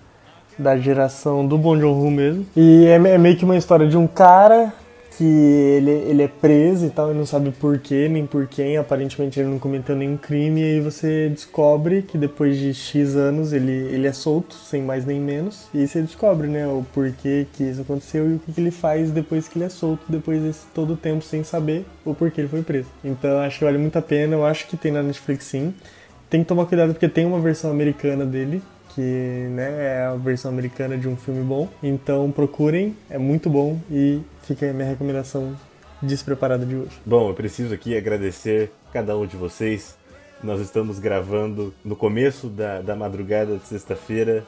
da geração do Bong Joon-ho mesmo. E é, é meio que uma história de um cara que ele, ele é preso e tal, e não sabe por quê, nem por quem, aparentemente ele não cometeu nenhum crime, e aí você descobre que depois de X anos ele, ele é solto, sem mais nem menos, e você descobre, né, o porquê que isso aconteceu e o que, que ele faz depois que ele é solto, depois desse todo o tempo sem saber o porquê ele foi preso. Então acho que vale muito a pena, eu acho que tem na Netflix sim. Tem que tomar cuidado porque tem uma versão americana dele, que né, é a versão americana de um filme bom. Então procurem, é muito bom e fica a minha recomendação despreparada de hoje. Bom, eu preciso aqui agradecer cada um de vocês. Nós estamos gravando no começo da, da madrugada de sexta-feira.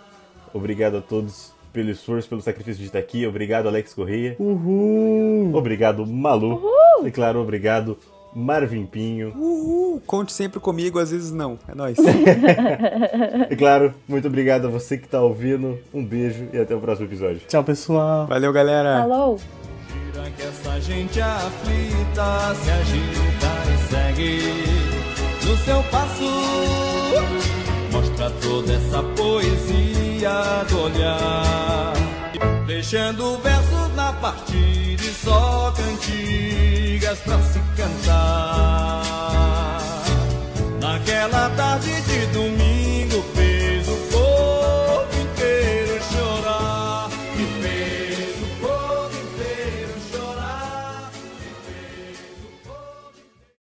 Obrigado a todos pelo esforço, pelo sacrifício de estar aqui. Obrigado, Alex Correia. Uhul! Obrigado, Malu. Uhul! E claro, obrigado, Marvin Pinho. Uhul! Conte sempre comigo, às vezes não. É nóis. (laughs) e claro, muito obrigado a você que está ouvindo. Um beijo e até o próximo episódio. Tchau, pessoal. Valeu, galera. Falou! que essa gente aflita se agita e segue no seu passo. Mostra toda essa poesia do olhar, deixando versos na partida só cantigas pra se cantar. Naquela tarde de domingo.